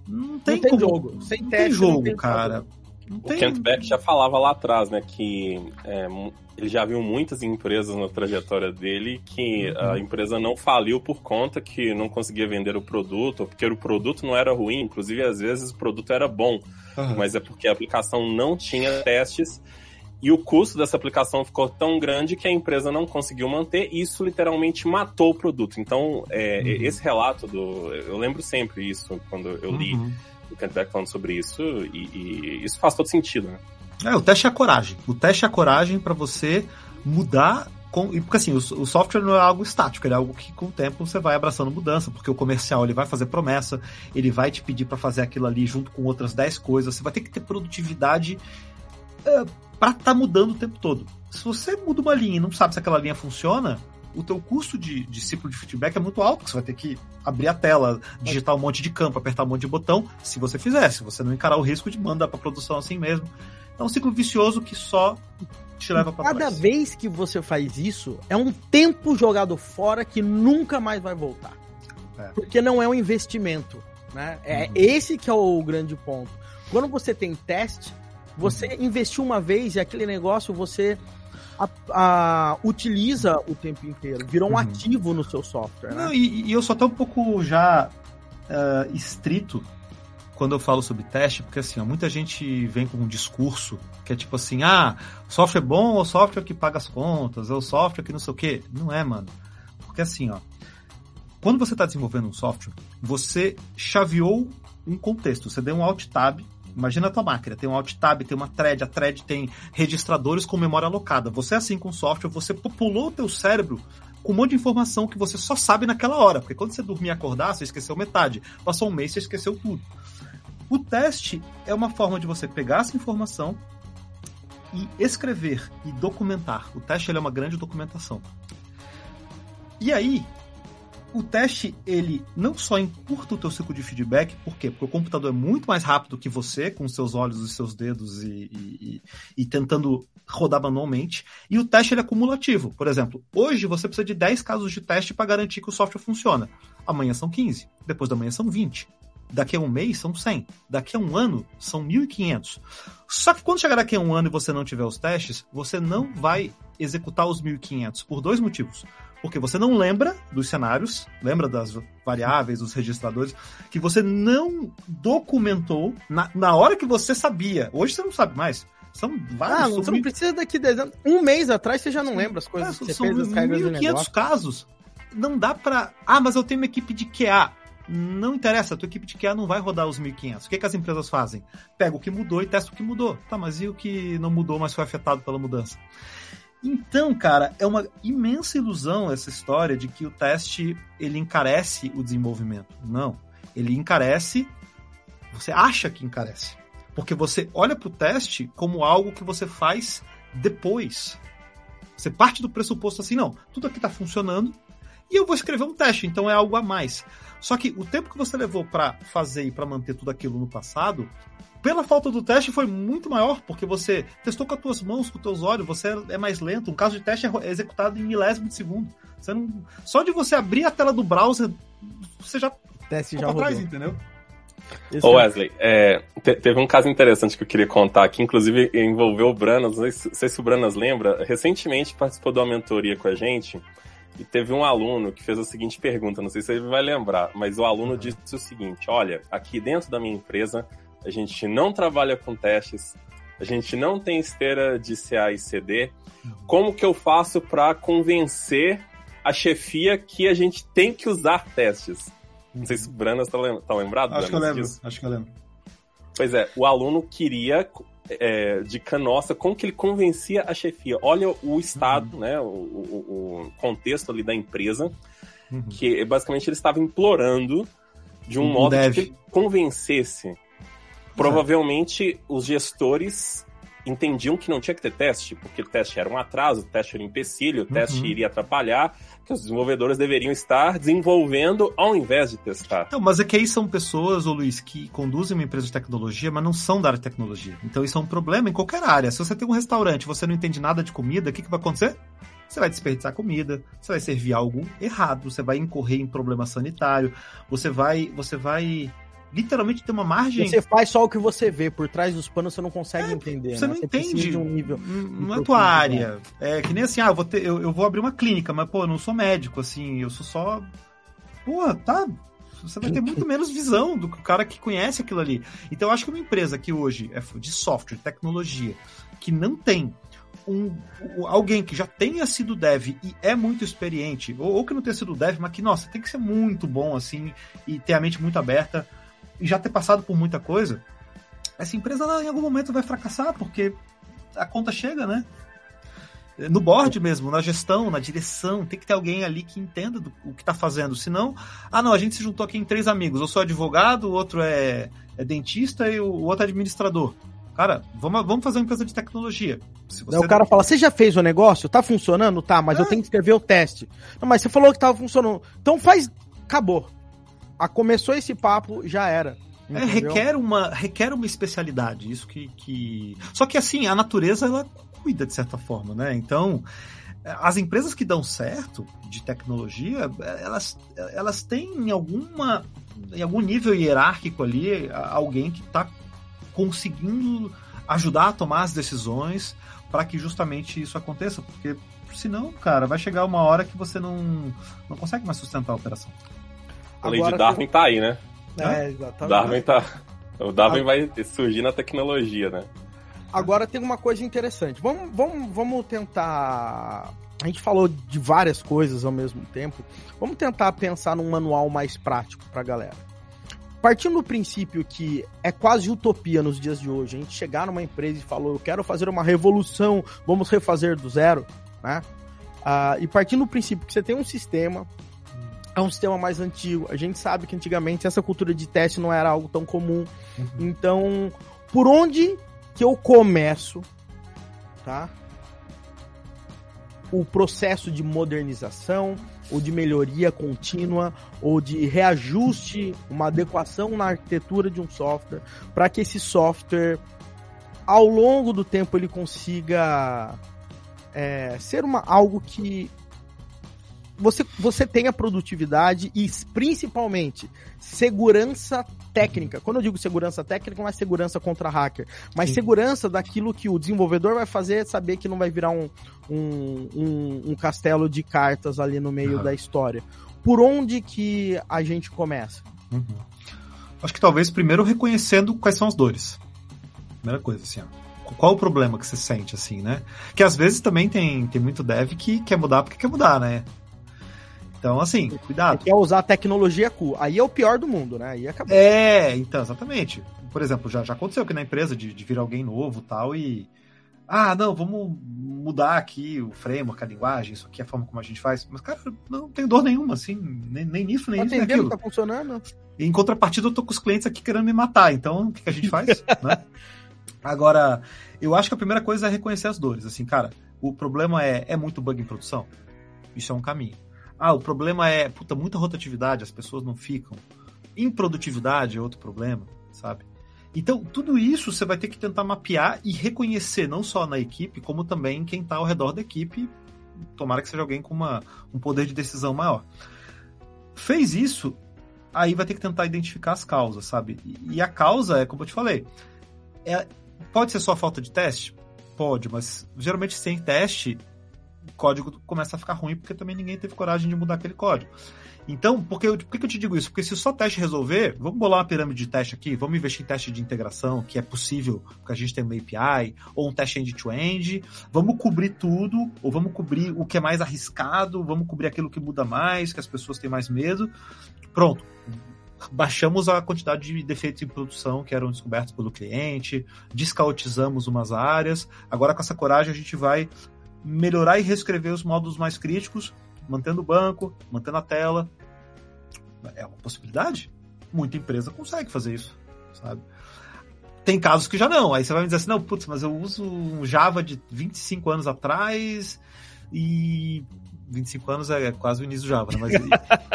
não tem, não tem como, jogo. Sem não teste, tem jogo, não tem cara. Não O tem... Kent Beck já falava lá atrás, né, que é, ele já viu muitas empresas na trajetória dele que Uhum. a empresa não faliu por conta que não conseguia vender o produto, ou porque o produto não era ruim, inclusive às vezes o produto era bom, Aham. mas é porque a aplicação não tinha testes e o custo dessa aplicação ficou tão grande que a empresa não conseguiu manter e isso literalmente matou o produto. Então, é, Uhum. esse relato do. Eu lembro sempre isso quando eu li Uhum. o Kent Beck falando sobre isso, e, e isso faz todo sentido, né? É, o teste é a coragem. O teste é a coragem para você mudar. Com, porque assim, o, o, software não é algo estático, ele é algo que com o tempo você vai abraçando mudança, porque o comercial ele vai fazer promessa, ele vai te pedir para fazer aquilo ali junto com outras 10 coisas, você vai ter que ter produtividade é, para estar tá mudando o tempo todo. Se você muda uma linha e não sabe se aquela linha funciona, o teu custo de, de ciclo de feedback é muito alto, porque você vai ter que abrir a tela, digitar um monte de campo, apertar um monte de botão, se você fizer, se você não encarar o risco de mandar para produção assim mesmo. É um ciclo vicioso que só te leva para Cada trás. vez que você faz isso, é um tempo jogado fora que nunca mais vai voltar. É. Porque não é um investimento, né? É Uhum. esse que é o grande ponto. Quando você tem teste, você Uhum. investiu uma vez e aquele negócio você a- a- utiliza o tempo inteiro, virou um Uhum. ativo no seu software, né? Não, e, e eu sou até um pouco já ah, estrito quando eu falo sobre teste, porque assim, ó, muita gente vem com um discurso que é tipo assim, ah, software bom ou software que paga as contas, ou software que não sei o quê. Não é, mano. Porque assim, ó, quando você está desenvolvendo um software, você chaveou um contexto, você deu um alt tab, imagina a tua máquina, tem um alt tab, tem uma thread, a thread tem registradores com memória alocada. Você assim com software, você populou o teu cérebro com um monte de informação que você só sabe naquela hora. Porque quando você dormir e acordar, você esqueceu metade. Passou um mês, você esqueceu tudo. O teste é uma forma de você pegar essa informação e escrever e documentar. O teste é uma grande documentação. E aí, o teste, ele não só encurta o teu ciclo de feedback, por quê? Porque o computador é muito mais rápido que você, com seus olhos e seus dedos e, e, e, e tentando rodar manualmente. E o teste ele é cumulativo. Por exemplo, hoje você precisa de 10 casos de teste para garantir que o software funciona. Amanhã são 15, depois da manhã são 20. Daqui a um mês são 100. Daqui a um ano são 1.500. Só que quando chegar daqui a um ano e você não tiver os testes, você não vai executar os 1.500 por dois motivos. Porque você não lembra dos cenários, lembra das variáveis, dos registradores, que você não documentou na, na hora que você sabia. Hoje você não sabe mais. São vários. Ah, você não precisa daqui 10 anos. Um mês atrás você já não lembra as coisas é, que você são fez, as regras 1.500 casos. Não dá pra. Ah, mas eu tenho uma equipe de QA. Não interessa, a tua equipe de QA não vai rodar os 1.500. O que, que as empresas fazem? Pega o que mudou e testa o que mudou. Tá, mas e o que não mudou, mas foi afetado pela mudança? Então, cara, é uma imensa ilusão essa história de que o teste ele encarece o desenvolvimento. Não, ele encarece. Você acha que encarece, porque você olha para o teste como algo que você faz depois. Você parte do pressuposto assim, não, tudo aqui está funcionando e eu vou escrever um teste, então é algo a mais. Só que o tempo que você levou para fazer e para manter tudo aquilo no passado pela falta do teste foi muito maior, porque você testou com as tuas mãos, com os teus olhos, você é mais lento. Um caso de teste é executado em milésimo de segundo. Você não... Só de você abrir a tela do browser, você já teste já atrás, entendeu? Ô Wesley, é, teve um caso interessante que eu queria contar aqui, inclusive envolveu o Branas, não sei, sei se o Branas lembra, recentemente participou de uma mentoria com a gente e teve um aluno que fez a seguinte pergunta, não sei se ele vai lembrar, mas o aluno uhum. disse o seguinte, olha, aqui dentro da minha empresa a gente não trabalha com testes, a gente não tem esteira de CA e CD. Como que eu faço para convencer a chefia que a gente tem que usar testes? Não sei se o Branas tá, lem tá lembrado. Acho que eu lembro, disso. acho que eu lembro. Pois é, o aluno queria, é, dica nossa, como que ele convencia a chefia. Olha o estado, uhum. né, o, o, o, contexto ali da empresa, uhum. que basicamente ele estava implorando de um, modo de que ele convencesse Provavelmente os gestores entendiam que não tinha que ter teste, porque o teste era um atraso, o teste era um empecilho, o teste uhum. iria atrapalhar, que os desenvolvedores deveriam estar desenvolvendo ao invés de testar. Não, mas é que aí são pessoas, ô Luiz, que conduzem uma empresa de tecnologia, mas não são da área de tecnologia. Então isso é um problema em qualquer área. Se você tem um restaurante e você não entende nada de comida, o que, que vai acontecer? Você vai desperdiçar comida, você vai servir algo errado, você vai incorrer em problema sanitário, você vai, você vai literalmente tem uma margem. Você faz só o que você vê, por trás dos panos você não consegue é, entender. Você né? não você entende. Um nível não é tua área. É que nem assim, ah, eu vou, ter, eu, eu, vou abrir uma clínica, mas, pô, eu não sou médico, assim, eu sou só. Pô, tá. Você vai ter muito menos visão do que o cara que conhece aquilo ali. Então, eu acho que uma empresa que hoje é de software, tecnologia, que não tem um, alguém que já tenha sido dev e é muito experiente, ou, ou, que não tenha sido dev, mas que, nossa, tem que ser muito bom, assim, e ter a mente muito aberta e já ter passado por muita coisa, essa empresa ela, em algum momento vai fracassar, porque a conta chega, né? No board mesmo, na gestão, na direção, tem que ter alguém ali que entenda do, o que está fazendo. Senão, ah não, a gente se juntou aqui em três amigos. Eu sou advogado, o outro é, é dentista e o, o outro é administrador. Cara, vamos, vamos fazer uma empresa de tecnologia. O cara fala, você já fez o negócio? Tá funcionando? Tá, mas é. eu tenho que escrever o teste. Não, mas você falou que tava funcionando. Então faz. Acabou a, começou esse papo, já era. É, requer uma, requer uma especialidade, isso que, que. Só que assim, a natureza ela cuida de certa forma, né? Então, as empresas que dão certo de tecnologia, elas, elas têm em alguma em algum nível hierárquico ali alguém que está conseguindo ajudar a tomar as decisões para que justamente isso aconteça, porque senão, cara, vai chegar uma hora que você não, não consegue mais sustentar a operação. A lei de Darwin que... tá aí, né? É, exatamente. Darwin tá. O Darwin vai surgir na tecnologia, né? Agora tem uma coisa interessante. Vamos, vamos, vamos tentar. A gente falou de várias coisas ao mesmo tempo. Vamos tentar pensar num manual mais prático pra galera. Partindo do princípio que é quase utopia nos dias de hoje, a gente chegar numa empresa e falou, eu quero fazer uma revolução, vamos refazer do zero, né? Uh, e partindo do princípio que você tem um sistema é um sistema mais antigo. A gente sabe que antigamente essa cultura de teste não era algo tão comum. Uhum. Então, por onde que eu começo, tá? O processo de modernização, ou de melhoria contínua, ou de reajuste, uma adequação na arquitetura de um software, para que esse software, ao longo do tempo, ele consiga é, ser uma, algo que você, você tenha produtividade e principalmente segurança técnica. Quando eu digo segurança técnica, não é segurança contra hacker, mas Sim. segurança daquilo que o desenvolvedor vai fazer, saber que não vai virar um, um, um, um castelo de cartas ali no meio uhum. da história. Por onde que a gente começa? Uhum. Acho que talvez primeiro reconhecendo quais são as dores. Primeira coisa, assim, ó qual o problema que você sente, assim, né? Que às vezes também tem, tem muito dev que quer mudar porque quer mudar, né? Então, assim, cuidado. Você quer usar a tecnologia cool. Aí é o pior do mundo, né? Aí acabou. É, então, exatamente. Por exemplo, já, já aconteceu aqui na empresa de, de vir alguém novo tal e. Ah, não, vamos mudar aqui o framework, a linguagem, isso aqui é a forma como a gente faz. Mas, cara, não tem dor nenhuma, assim, nem, nem nisso, nem tá nisso, nem aquilo. tá funcionando. Em contrapartida, eu tô com os clientes aqui querendo me matar, então o que, que a gente faz, né? Agora, eu acho que a primeira coisa é reconhecer as dores. Assim, cara, o problema é, é muito bug em produção? Isso é um caminho. Ah, o problema é, puta, muita rotatividade, as pessoas não ficam. Improdutividade é outro problema, sabe? Então, tudo isso você vai ter que tentar mapear e reconhecer, não só na equipe, como também quem está ao redor da equipe. Tomara que seja alguém com uma, um poder de decisão maior. Fez isso, aí vai ter que tentar identificar as causas, sabe? E, a causa é, como eu te falei, é, pode ser só falta de teste? Pode, mas geralmente sem teste, código começa a ficar ruim porque também ninguém teve coragem de mudar aquele código. Então, por que, eu, eu te digo isso? Porque se só teste resolver, vamos bolar uma pirâmide de teste aqui, vamos investir em teste de integração, que é possível, porque a gente tem uma API, ou um teste end-to-end, -end, vamos cobrir tudo, ou vamos cobrir o que é mais arriscado, vamos cobrir aquilo que muda mais, que as pessoas têm mais medo. Pronto. Baixamos a quantidade de defeitos em produção que eram descobertos pelo cliente, descautizamos umas áreas. Agora, com essa coragem, a gente vai melhorar e reescrever os módulos mais críticos, mantendo o banco, mantendo a tela. É uma possibilidade. Muita empresa consegue fazer isso, sabe? Tem casos que já não. Aí você vai me dizer assim, não, putz, mas eu uso um Java de 25 anos atrás e 25 anos é quase o início do Java, né? Mas,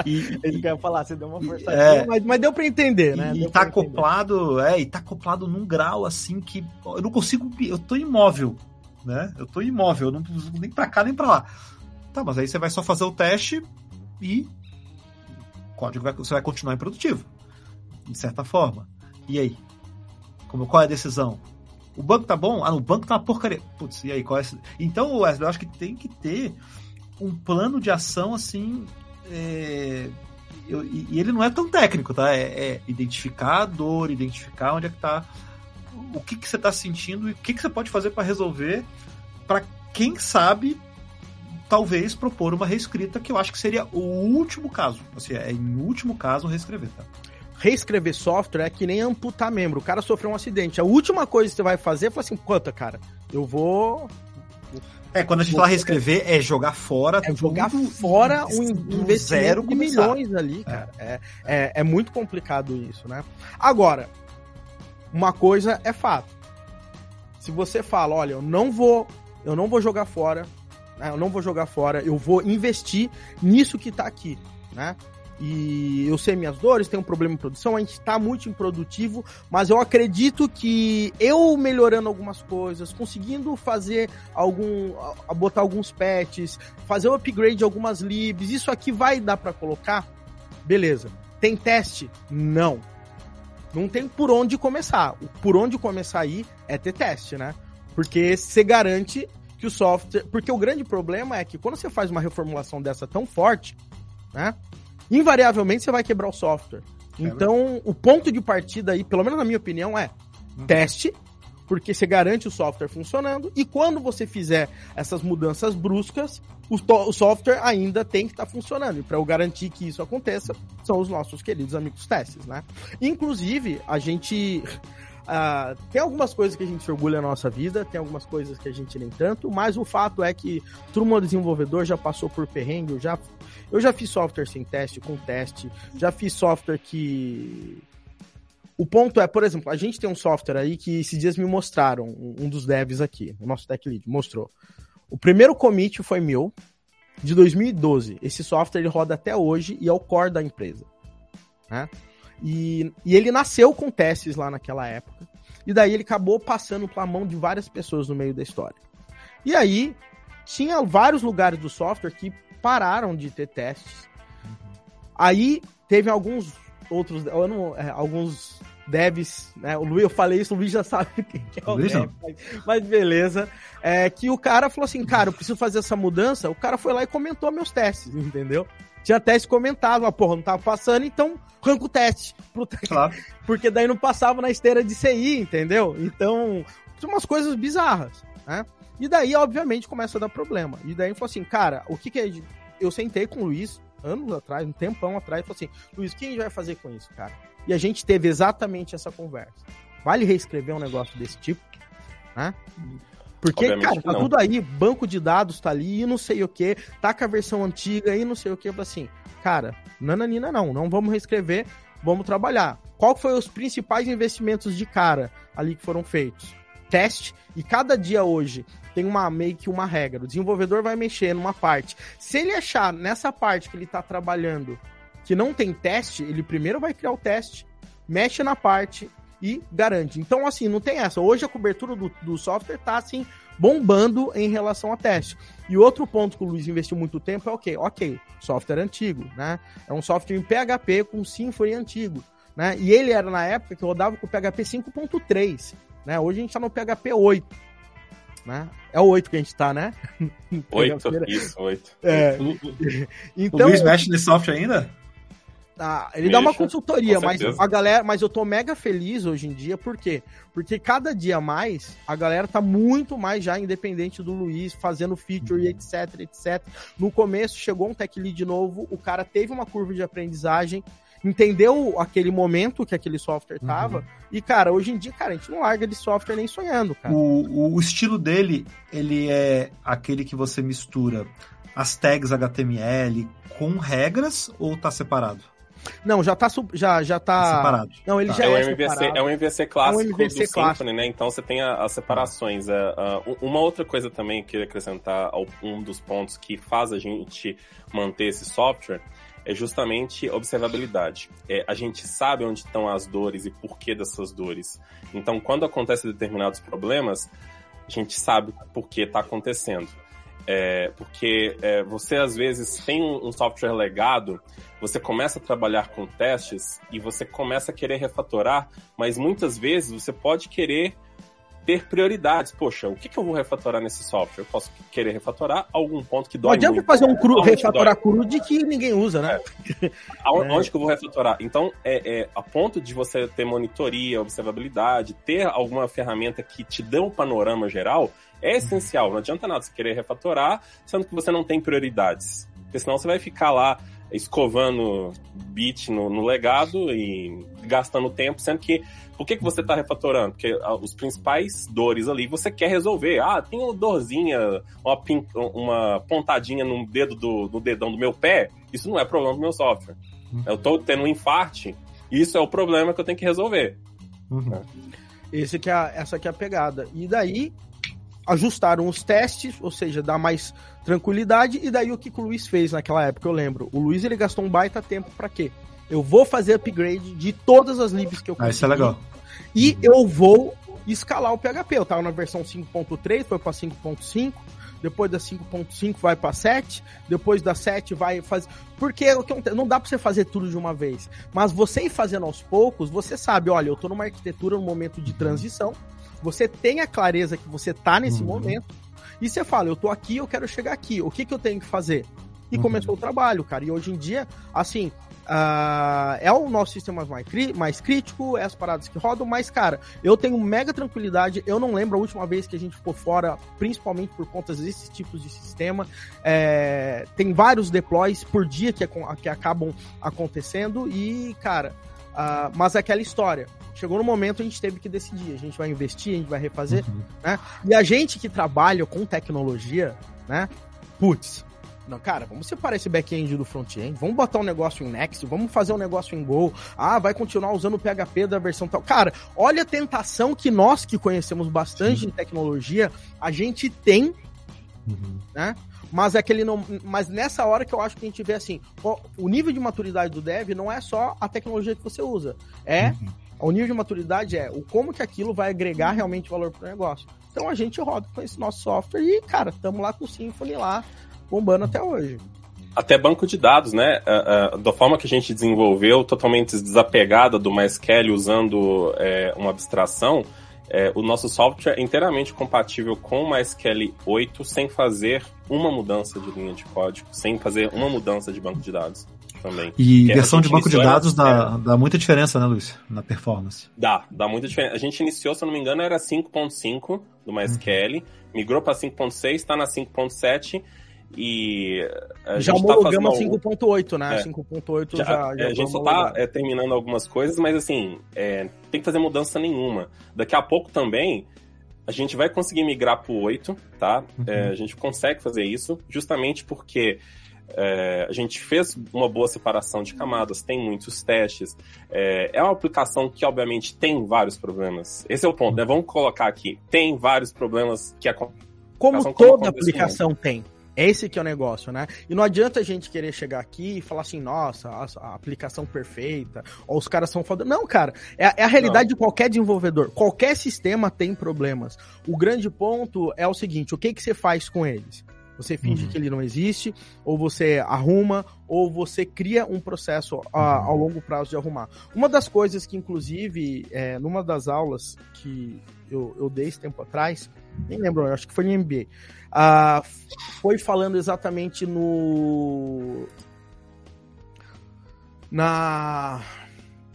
e, Ele quer falar, você deu uma força é, mas, mas, deu para entender, né? E, tá acoplado, é, e tá acoplado num grau assim que eu não consigo, eu tô imóvel né? Eu tô imóvel, eu não preciso nem para cá nem para lá. Tá, mas aí você vai só fazer o teste e o código vai, você vai continuar improdutivo, de certa forma. E aí? Como, qual é a decisão? O banco tá bom? Ah, no banco tá uma porcaria. Putz, e aí? Qual é. Então, Wesley, eu acho que tem que ter um plano de ação assim. É... Eu, e ele não é tão técnico, tá? É, é, identificar a dor, identificar onde é que tá o que, que você está sentindo e o que, que você pode fazer para resolver, para quem sabe talvez propor uma reescrita, que eu acho que seria o último caso. Assim, é em último caso reescrever, tá? Reescrever software é que nem amputar membro. O cara sofreu um acidente. A última coisa que você vai fazer é falar assim, quanta, cara, eu vou é, quando a gente vou... fala reescrever, é jogar fora. É jogar fora um investimento de milhões ali, cara. É. É, é, é, muito complicado isso, né? Agora, uma coisa é fato. Se você fala, olha, eu não vou, eu não vou jogar fora, né? eu não vou jogar fora, eu vou investir nisso que tá aqui, né? E eu sei minhas dores, tem um problema em produção, a gente está muito improdutivo, mas eu acredito que eu melhorando algumas coisas, conseguindo fazer algum. botar alguns patches, fazer o upgrade de algumas libs, isso aqui vai dar para colocar? Beleza. Tem teste? Não. Não tem por onde começar. Por onde começar aí é ter teste, né? Porque você garante que o software. Porque o grande problema é que quando você faz uma reformulação dessa tão forte, né? Invariavelmente você vai quebrar o software. É então, o ponto de partida aí, pelo menos na minha opinião, é uhum. teste, porque você garante o software funcionando e quando você fizer essas mudanças bruscas, o, o software ainda tem que estar tá funcionando. E para eu garantir que isso aconteça, são os nossos queridos amigos testes, né? Inclusive, a gente Uh, tem algumas coisas que a gente se orgulha na nossa vida, tem algumas coisas que a gente nem tanto, mas o fato é que todo desenvolvedor já passou por perrengue, eu já, eu já fiz software sem teste, com teste, já fiz software que o ponto é, por exemplo, a gente tem um software aí que esses dias me mostraram, um dos devs aqui, o nosso tech lead, mostrou. O primeiro commit foi meu, de 2012. Esse software ele roda até hoje e é o core da empresa. Né? E, e ele nasceu com testes lá naquela época. E daí ele acabou passando pela mão de várias pessoas no meio da história. E aí, tinha vários lugares do software que pararam de ter testes. Aí teve alguns outros, não, é, alguns devs, né? O Luiz, eu falei isso, o Luiz já sabe quem é o Luiz dev, mas, mas beleza. É que o cara falou assim, cara, eu preciso fazer essa mudança. O cara foi lá e comentou meus testes, entendeu? Tinha teste comentado, mas porra, não tava passando, então arranca o teste. Pro teste. Claro. Porque daí não passava na esteira de CI, entendeu? Então, são umas coisas bizarras, né? E daí, obviamente, começa a dar problema. E daí falou assim, cara, o que que é. Eu sentei com o Luiz, anos atrás, um tempão atrás, e falei assim, Luiz, o que a gente vai fazer com isso, cara? E a gente teve exatamente essa conversa. Vale reescrever um negócio desse tipo? Né? Porque, Obviamente cara, tá não. tudo aí, banco de dados tá ali, e não sei o que, tá com a versão antiga e não sei o que, assim, cara, nananina não, não vamos reescrever, vamos trabalhar. Qual foi os principais investimentos de cara ali que foram feitos? Teste, e cada dia hoje tem uma meio que uma regra. O desenvolvedor vai mexer numa parte. Se ele achar nessa parte que ele tá trabalhando que não tem teste, ele primeiro vai criar o teste, mexe na parte e garante. Então, assim, não tem essa. Hoje a cobertura do, do software tá assim bombando em relação a teste. E outro ponto que o Luiz investiu muito tempo é o quê? Ok, software antigo, né? É um software em PHP com Symfony antigo, né? E ele era na época que rodava com o PHP 5.3, né? Hoje a gente tá no PHP 8, né? É o 8 que a gente tá, né? Oito, isso, oito. É, O, o- então, o Luiz mexe nesse software ainda? Ah, ele dá uma Mexa, consultoria, com mas certeza. a galera, mas eu tô mega feliz hoje em dia, por quê? Porque cada dia mais a galera tá muito mais já independente do Luiz, fazendo feature, etc, etc. No começo chegou um tech lead novo, o cara teve uma curva de aprendizagem, entendeu aquele momento que aquele software tava, e cara, hoje em dia, cara, a gente não larga de software nem sonhando, cara. O, o, o estilo dele, ele é aquele que você mistura as tags HTML com regras ou tá separado? Não, já tá sub- já já Tá tá separado. Não, ele Tá. já É é, um MVC, separado. é um MVC clássico É um MVC do clássico. Symfony, né? Então você tem a- as separações. É, ah, uma outra coisa também que eu queria acrescentar ao um dos pontos que faz a gente manter esse software é justamente observabilidade. É, a gente sabe onde estão as dores e porquê dessas dores. Então, quando acontecem determinados problemas, a gente sabe por que está acontecendo. É, porque é, você às vezes tem um, um software legado, você começa a trabalhar com testes e você começa a querer refatorar, mas muitas vezes você pode querer ter prioridades. Poxa, o que, que eu vou refatorar nesse software? Eu posso querer refatorar algum ponto que Não dói adianta muito. fazer um cru, refatorar cru de que ninguém usa, né? É. onde que eu vou refatorar? Então, é, é, a ponto de você ter monitoria, observabilidade, ter alguma ferramenta que te dê um panorama geral, é essencial. Não adianta nada você querer refatorar, sendo que você não tem prioridades. Porque senão você vai ficar lá escovando bit no, no legado e gastando tempo, sendo que por que, que você está refatorando? Porque ah, os principais dores ali você quer resolver. Ah, tem uma dorzinha, uma, uma pontadinha no dedo do no dedão do meu pé. Isso não é problema do meu software. Eu tô tendo um infarte, isso é o problema que eu tenho que resolver. Uhum. Esse que é a- essa que é a pegada. E daí ajustaram os testes, ou seja, dá mais tranquilidade. E daí o que, que o Luiz fez naquela época, eu lembro. O Luiz ele gastou um baita tempo pra quê? Eu vou fazer upgrade de todas as libs que eu Ah, isso é legal. E eu vou escalar o PHP. Eu tava na versão 5.3, foi pra 5.5. Depois da 5.5 vai pra 7. Depois da 7 vai fazer. Porque o que acontece? não dá pra você fazer tudo de uma vez. Mas você ir fazendo aos poucos, você sabe, olha, eu tô numa arquitetura num momento de transição. Você tem a clareza que você tá nesse Uhum. momento. E você fala, eu tô aqui, eu quero chegar aqui. O que que eu tenho que fazer? E Uhum. começou o trabalho, cara. E hoje em dia, assim, ah, é o nosso sistema mais, mais crítico, é as paradas que rodam, mas, cara, eu tenho mega tranquilidade. Eu não lembro a última vez que a gente ficou fora, principalmente por conta desses tipos de sistema. É, tem vários deploys por dia que, que acabam acontecendo e, cara, ah, mas é aquela história. Chegou no momento a gente teve que decidir. A gente vai investir, a gente vai refazer. Uhum. E a gente que trabalha com tecnologia, né? Putz, não, cara, vamos separar esse back-end do front-end, vamos botar um negócio em Next, vamos fazer um negócio em Go. Ah, vai continuar usando o PHP da versão tal. Cara, olha a tentação que nós que conhecemos bastante Sim. de tecnologia, a gente tem, Uhum. né? Mas é aquele não, mas nessa hora que eu acho que a gente vê assim, o nível de maturidade do dev não é só a tecnologia que você usa, é Uhum. o nível de maturidade é o como que aquilo vai agregar realmente valor para o negócio. Então a gente roda com esse nosso software e, cara, estamos lá com o Symfony lá, bombando até hoje. até banco de dados, né? Uh, uh, da forma que a gente desenvolveu, totalmente desapegada do MySQL usando é, uma abstração, é, o nosso software é inteiramente compatível com o MySQL 8 sem fazer uma mudança de linha de código, sem fazer uma mudança de banco de dados também. E versão de banco de dados dá, dá muita diferença, né, Luiz? Na performance. Dá, dá muita diferença. A gente iniciou, se eu não me engano, era 5.5 do MySQL, uhum. migrou para 5.6, está na 5.7 e já homologamos tá 5.8, né? É. 5.8 já, já, já, A gente só tá é, terminando algumas coisas, mas assim, é, tem que fazer mudança nenhuma. Daqui a pouco também a gente vai conseguir migrar pro 8, tá? Uhum. É, a gente consegue fazer isso, justamente porque é, a gente fez uma boa separação de camadas, tem muitos testes. É, é, uma aplicação que, obviamente, tem vários problemas. Esse é o ponto, né? Vamos colocar aqui. Tem vários problemas que acontecem. Como toda aplicação tem. Esse que é o negócio, né? E não adianta a gente querer chegar aqui e falar assim, nossa, a, aplicação perfeita, ou os caras são foda. Não, cara, é, é a realidade não. de qualquer desenvolvedor. Qualquer sistema tem problemas. O grande ponto é o seguinte, o que, que você faz com eles? Você finge uhum. que ele não existe, ou você arruma, ou você cria um processo a, uhum. ao longo prazo de arrumar. Uma das coisas que, inclusive, é, numa das aulas que eu, eu dei esse tempo atrás, nem lembro, acho que foi no MBA, uh, foi falando exatamente no. Na,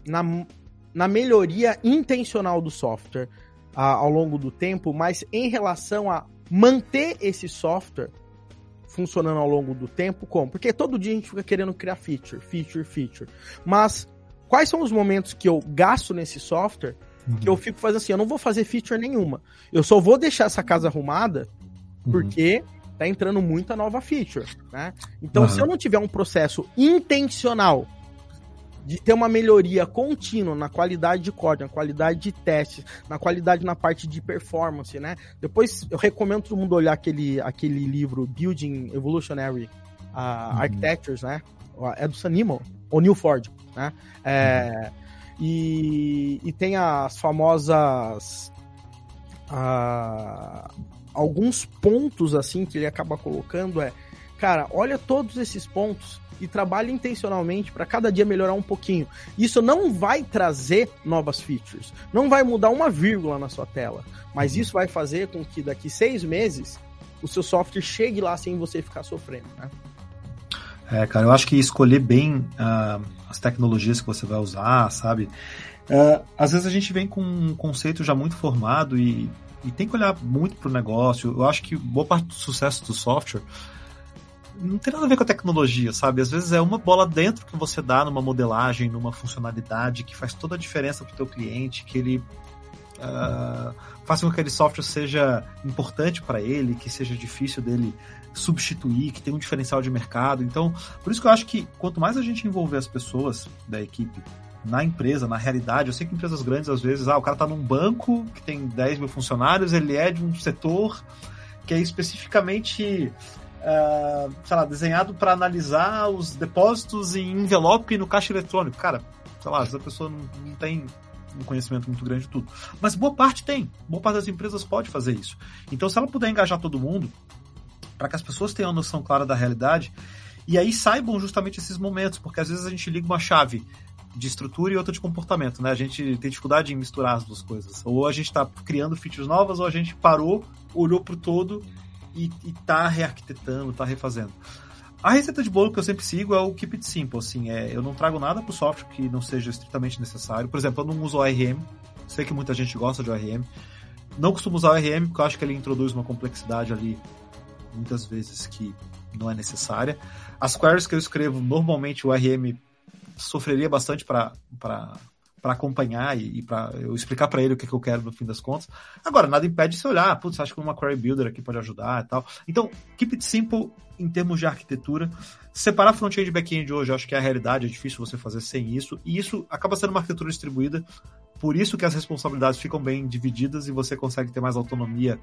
na, na melhoria intencional do software uh, ao longo do tempo, mas em relação a manter esse software funcionando ao longo do tempo, como? Porque todo dia a gente fica querendo criar feature, feature, feature. Mas quais são os momentos que eu gasto nesse software uhum. que eu fico fazendo assim, eu não vou fazer feature nenhuma. Eu só vou deixar essa casa arrumada uhum. porque tá entrando muita nova feature, né? Então, uhum. se eu não tiver um processo intencional de ter uma melhoria contínua na qualidade de código, na qualidade de testes, na qualidade na parte de performance, né? Depois eu recomendo todo mundo olhar aquele, aquele livro Building Evolutionary uh, uhum. Architectures, né? É do Sanimo, ou New Ford, né? É, e, e tem as famosas uh, alguns pontos assim que ele acaba colocando é, cara, olha todos esses pontos e trabalhe intencionalmente para cada dia melhorar um pouquinho. Isso não vai trazer novas features, não vai mudar uma vírgula na sua tela, mas isso vai fazer com que daqui seis meses o seu software chegue lá sem você ficar sofrendo, né? É, cara, eu acho que escolher bem uh, as tecnologias que você vai usar, sabe? Uh, às vezes a gente vem com um conceito já muito formado e, e tem que olhar muito para o negócio. Eu acho que boa parte do sucesso do software não tem nada a ver com a tecnologia, sabe? Às vezes é uma bola dentro que você dá numa modelagem, numa funcionalidade que faz toda a diferença para o teu cliente, que ele uh, faça com que aquele software seja importante para ele, que seja difícil dele substituir, que tenha um diferencial de mercado. Então, por isso que eu acho que quanto mais a gente envolver as pessoas da equipe na empresa, na realidade, eu sei que empresas grandes às vezes, ah, o cara está num banco que tem 10 mil funcionários, ele é de um setor que é especificamente uh, sei lá, desenhado para analisar os depósitos em envelope no caixa eletrônico. Cara, sei lá, essa pessoa não, não tem um conhecimento muito grande de tudo. Mas boa parte tem. Boa parte das empresas pode fazer isso. Então, se ela puder engajar todo mundo, para que as pessoas tenham uma noção clara da realidade, e aí saibam justamente esses momentos, porque às vezes a gente liga uma chave de estrutura e outra de comportamento, né? A gente tem dificuldade em misturar as duas coisas. Ou a gente está criando features novas, ou a gente parou, olhou para o todo e, e tá rearquitetando, tá refazendo. A receita de bolo que eu sempre sigo é o keep it simple, assim, é, eu não trago nada pro software que não seja estritamente necessário. Por exemplo, eu não uso ORM, sei que muita gente gosta de ORM. Não costumo usar ORM porque eu acho que ele introduz uma complexidade ali, muitas vezes, que não é necessária. As queries que eu escrevo, normalmente o ORM sofreria bastante para para acompanhar e, e para eu explicar para ele o que, que, eu quero no fim das contas. Agora, nada impede você olhar, putz, acho que uma query builder aqui pode ajudar e tal. Então, keep it simple em termos de arquitetura. Separar front-end e back-end hoje, acho que é a realidade, é difícil você fazer sem isso, e isso acaba sendo uma arquitetura distribuída, por isso que as responsabilidades ficam bem divididas e você consegue ter mais autonomia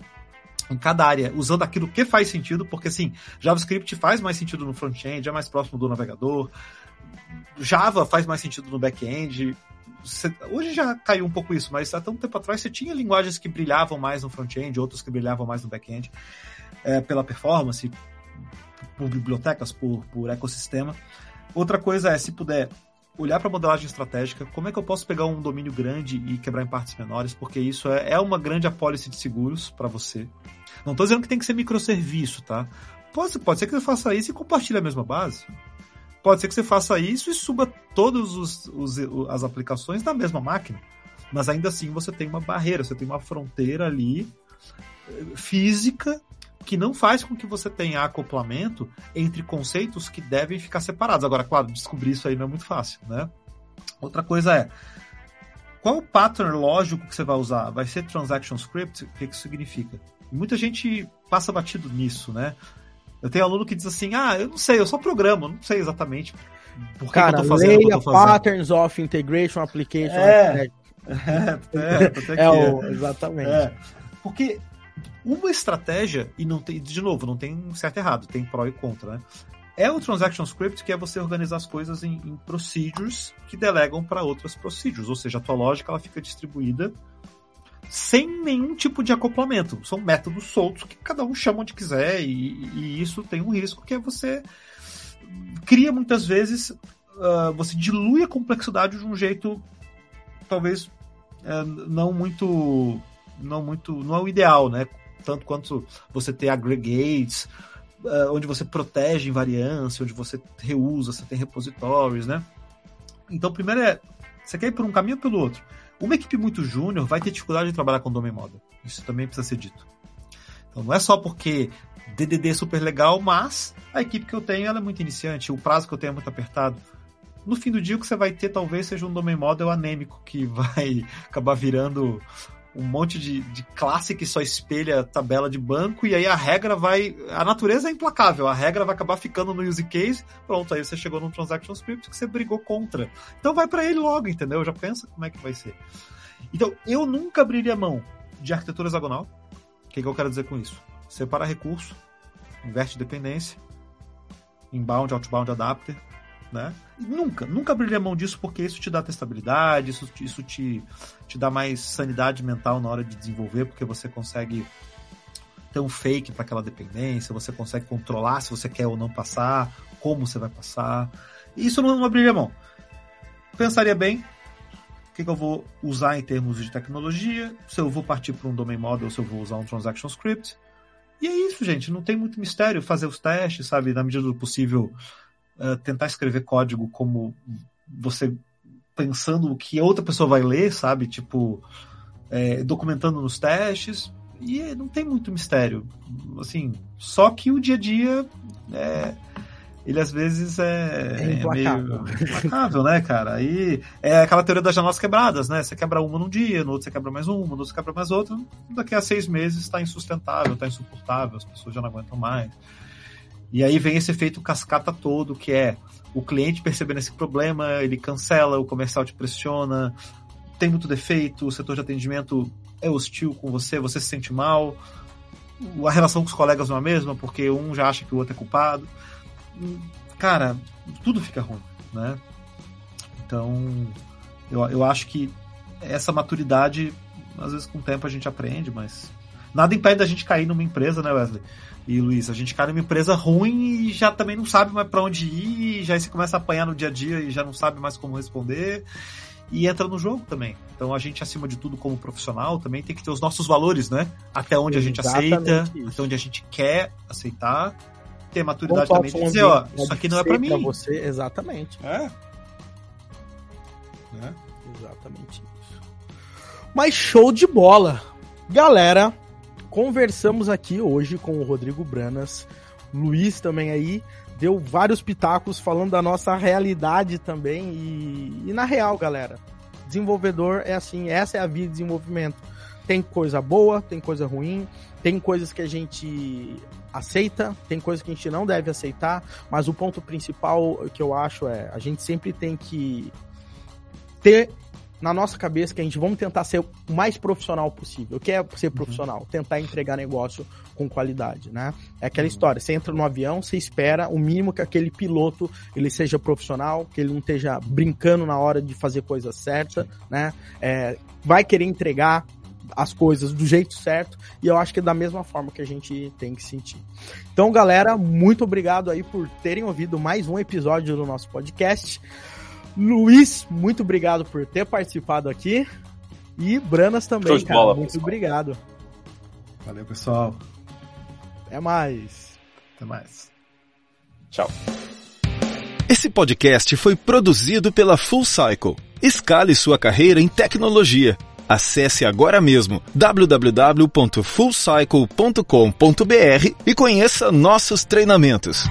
em cada área, usando aquilo que faz sentido, porque assim, JavaScript faz mais sentido no front-end, é mais próximo do navegador, Java faz mais sentido no back-end, hoje já caiu um pouco isso, mas há tanto tempo atrás você tinha linguagens que brilhavam mais no front-end, outras que brilhavam mais no back-end, é, pela performance, por bibliotecas, por, por ecossistema. Outra coisa é, se puder, olhar para a modelagem estratégica, como é que eu posso pegar um domínio grande e quebrar em partes menores, porque isso é, é uma grande apólice de seguros para você. Não estou dizendo que tem que ser microserviço, tá? Pode, pode ser que você faça isso e compartilhe a mesma base. Pode ser que você faça isso e suba todas as aplicações na mesma máquina. Mas ainda assim você tem uma barreira, você tem uma fronteira ali eh, física que não faz com que você tenha acoplamento entre conceitos que devem ficar separados. Agora, claro, descobrir isso aí não é muito fácil, né? Outra coisa é, qual o pattern lógico que você vai usar? Vai ser transaction script? O que isso significa? muita gente passa batido nisso, né? Eu tenho aluno que diz assim, ah, eu não sei, eu só programo, não sei exatamente por que, Cara, que eu tô fazendo leia eu tô fazendo. Patterns of Integration Application. É, é, é, é o, exatamente. É, porque uma estratégia, e não tem, de novo, não tem certo e errado, tem pró e contra, né? É o Transaction Script, que é você organizar as coisas em, em procedures que delegam para outras procedures, ou seja, a tua lógica ela fica distribuída sem nenhum tipo de acoplamento. São métodos soltos que cada um chama onde quiser, e, e isso tem um risco que é você cria muitas vezes, uh, você dilui a complexidade de um jeito talvez uh, não muito não muito não é o ideal, né? tanto quanto você ter aggregates, uh, onde você protege invariância, onde você reusa, você tem repositórios, né? Então, primeiro é, você quer ir por um caminho ou pelo outro? Uma equipe muito júnior vai ter dificuldade de trabalhar com domain model. Isso também precisa ser dito. Então, não é só porque DDD é super legal, mas a equipe que eu tenho é muito iniciante, o prazo que eu tenho é muito apertado. No fim do dia, o que você vai ter talvez seja um domain model anêmico que vai acabar virando um monte de, de classe que só espelha a tabela de banco, e aí a regra vai. A natureza é implacável, a regra vai acabar ficando no use case. Pronto, aí você chegou num transaction script que você brigou contra. Então vai para ele logo, entendeu? Já pensa como é que vai ser. Então, eu nunca abriria mão de arquitetura hexagonal. O que, que eu quero dizer com isso? Separa recurso, inverte dependência, inbound, outbound adapter, né? nunca, nunca abriria mão disso porque isso te dá testabilidade, isso, isso te, te dá mais sanidade mental na hora de desenvolver, porque você consegue ter um fake para aquela dependência, você consegue controlar se você quer ou não passar, como você vai passar. Isso não, não abriria mão. Pensaria bem o que, que, eu vou usar em termos de tecnologia, se eu vou partir para um domain model, se eu vou usar um transaction script. E é isso, gente. Não tem muito mistério fazer os testes, sabe? Na medida do possível, uh, tentar escrever código como você pensando o que outra pessoa vai ler, sabe? Tipo, é, documentando nos testes. E não tem muito mistério. Assim, só que o dia a dia é, ele às vezes é, é, é meio implacável, né, cara? Aí é aquela teoria das janelas quebradas, né? Você quebra uma num dia, no outro você quebra mais uma, no outro você quebra mais outra. Daqui a seis meses está insustentável, está insuportável, as pessoas já não aguentam mais. E aí vem esse efeito cascata todo, que é o cliente percebendo esse problema, ele cancela, o comercial te pressiona, tem muito defeito, o setor de atendimento é hostil com você, você se sente mal, a relação com os colegas não é a mesma, porque um já acha que o outro é culpado. Cara, tudo fica ruim, né? Então, eu, eu acho que essa maturidade, às vezes com o tempo a gente aprende, mas nada impede a gente cair numa empresa, né, Wesley? E Luiz, a gente cai numa empresa ruim e já também não sabe mais para onde ir, e já você começa a apanhar no dia a dia e já não sabe mais como responder. E entra no jogo também. Então a gente, acima de tudo, como profissional, também tem que ter os nossos valores, né? Até onde Exatamente a gente aceita, isso. até onde a gente quer aceitar. Ter maturidade também de dizer, ó, isso aqui não é para mim. Pra você, exatamente. É. é. Exatamente isso. Mas show de bola. Galera, Conversamos aqui hoje com o Rodrigo Branas, Luiz também aí, deu vários pitacos falando da nossa realidade também e, e na real, galera, desenvolvedor é assim, essa é a vida de desenvolvimento. Tem coisa boa, tem coisa ruim, tem coisas que a gente aceita, tem coisas que a gente não deve aceitar, mas o ponto principal que eu acho é a gente sempre tem que ter na nossa cabeça que a gente vamos tentar ser o mais profissional possível. O que é ser profissional? Uhum. Tentar entregar negócio com qualidade, né? É aquela uhum. história, você entra no avião, você espera o mínimo que aquele piloto ele seja profissional, que ele não esteja brincando na hora de fazer coisa certa, né? É, vai querer entregar as coisas do jeito certo e eu acho que é da mesma forma que a gente tem que sentir. Então, galera, muito obrigado aí por terem ouvido mais um episódio do nosso podcast. Luiz, muito obrigado por ter participado aqui. E Branas também, cara. Bola, muito pessoal. obrigado. Valeu, pessoal. Até mais. Até mais. Tchau. Esse podcast foi produzido pela Full Cycle. Escale sua carreira em tecnologia. Acesse agora mesmo www.fullcycle.com.br e conheça nossos treinamentos.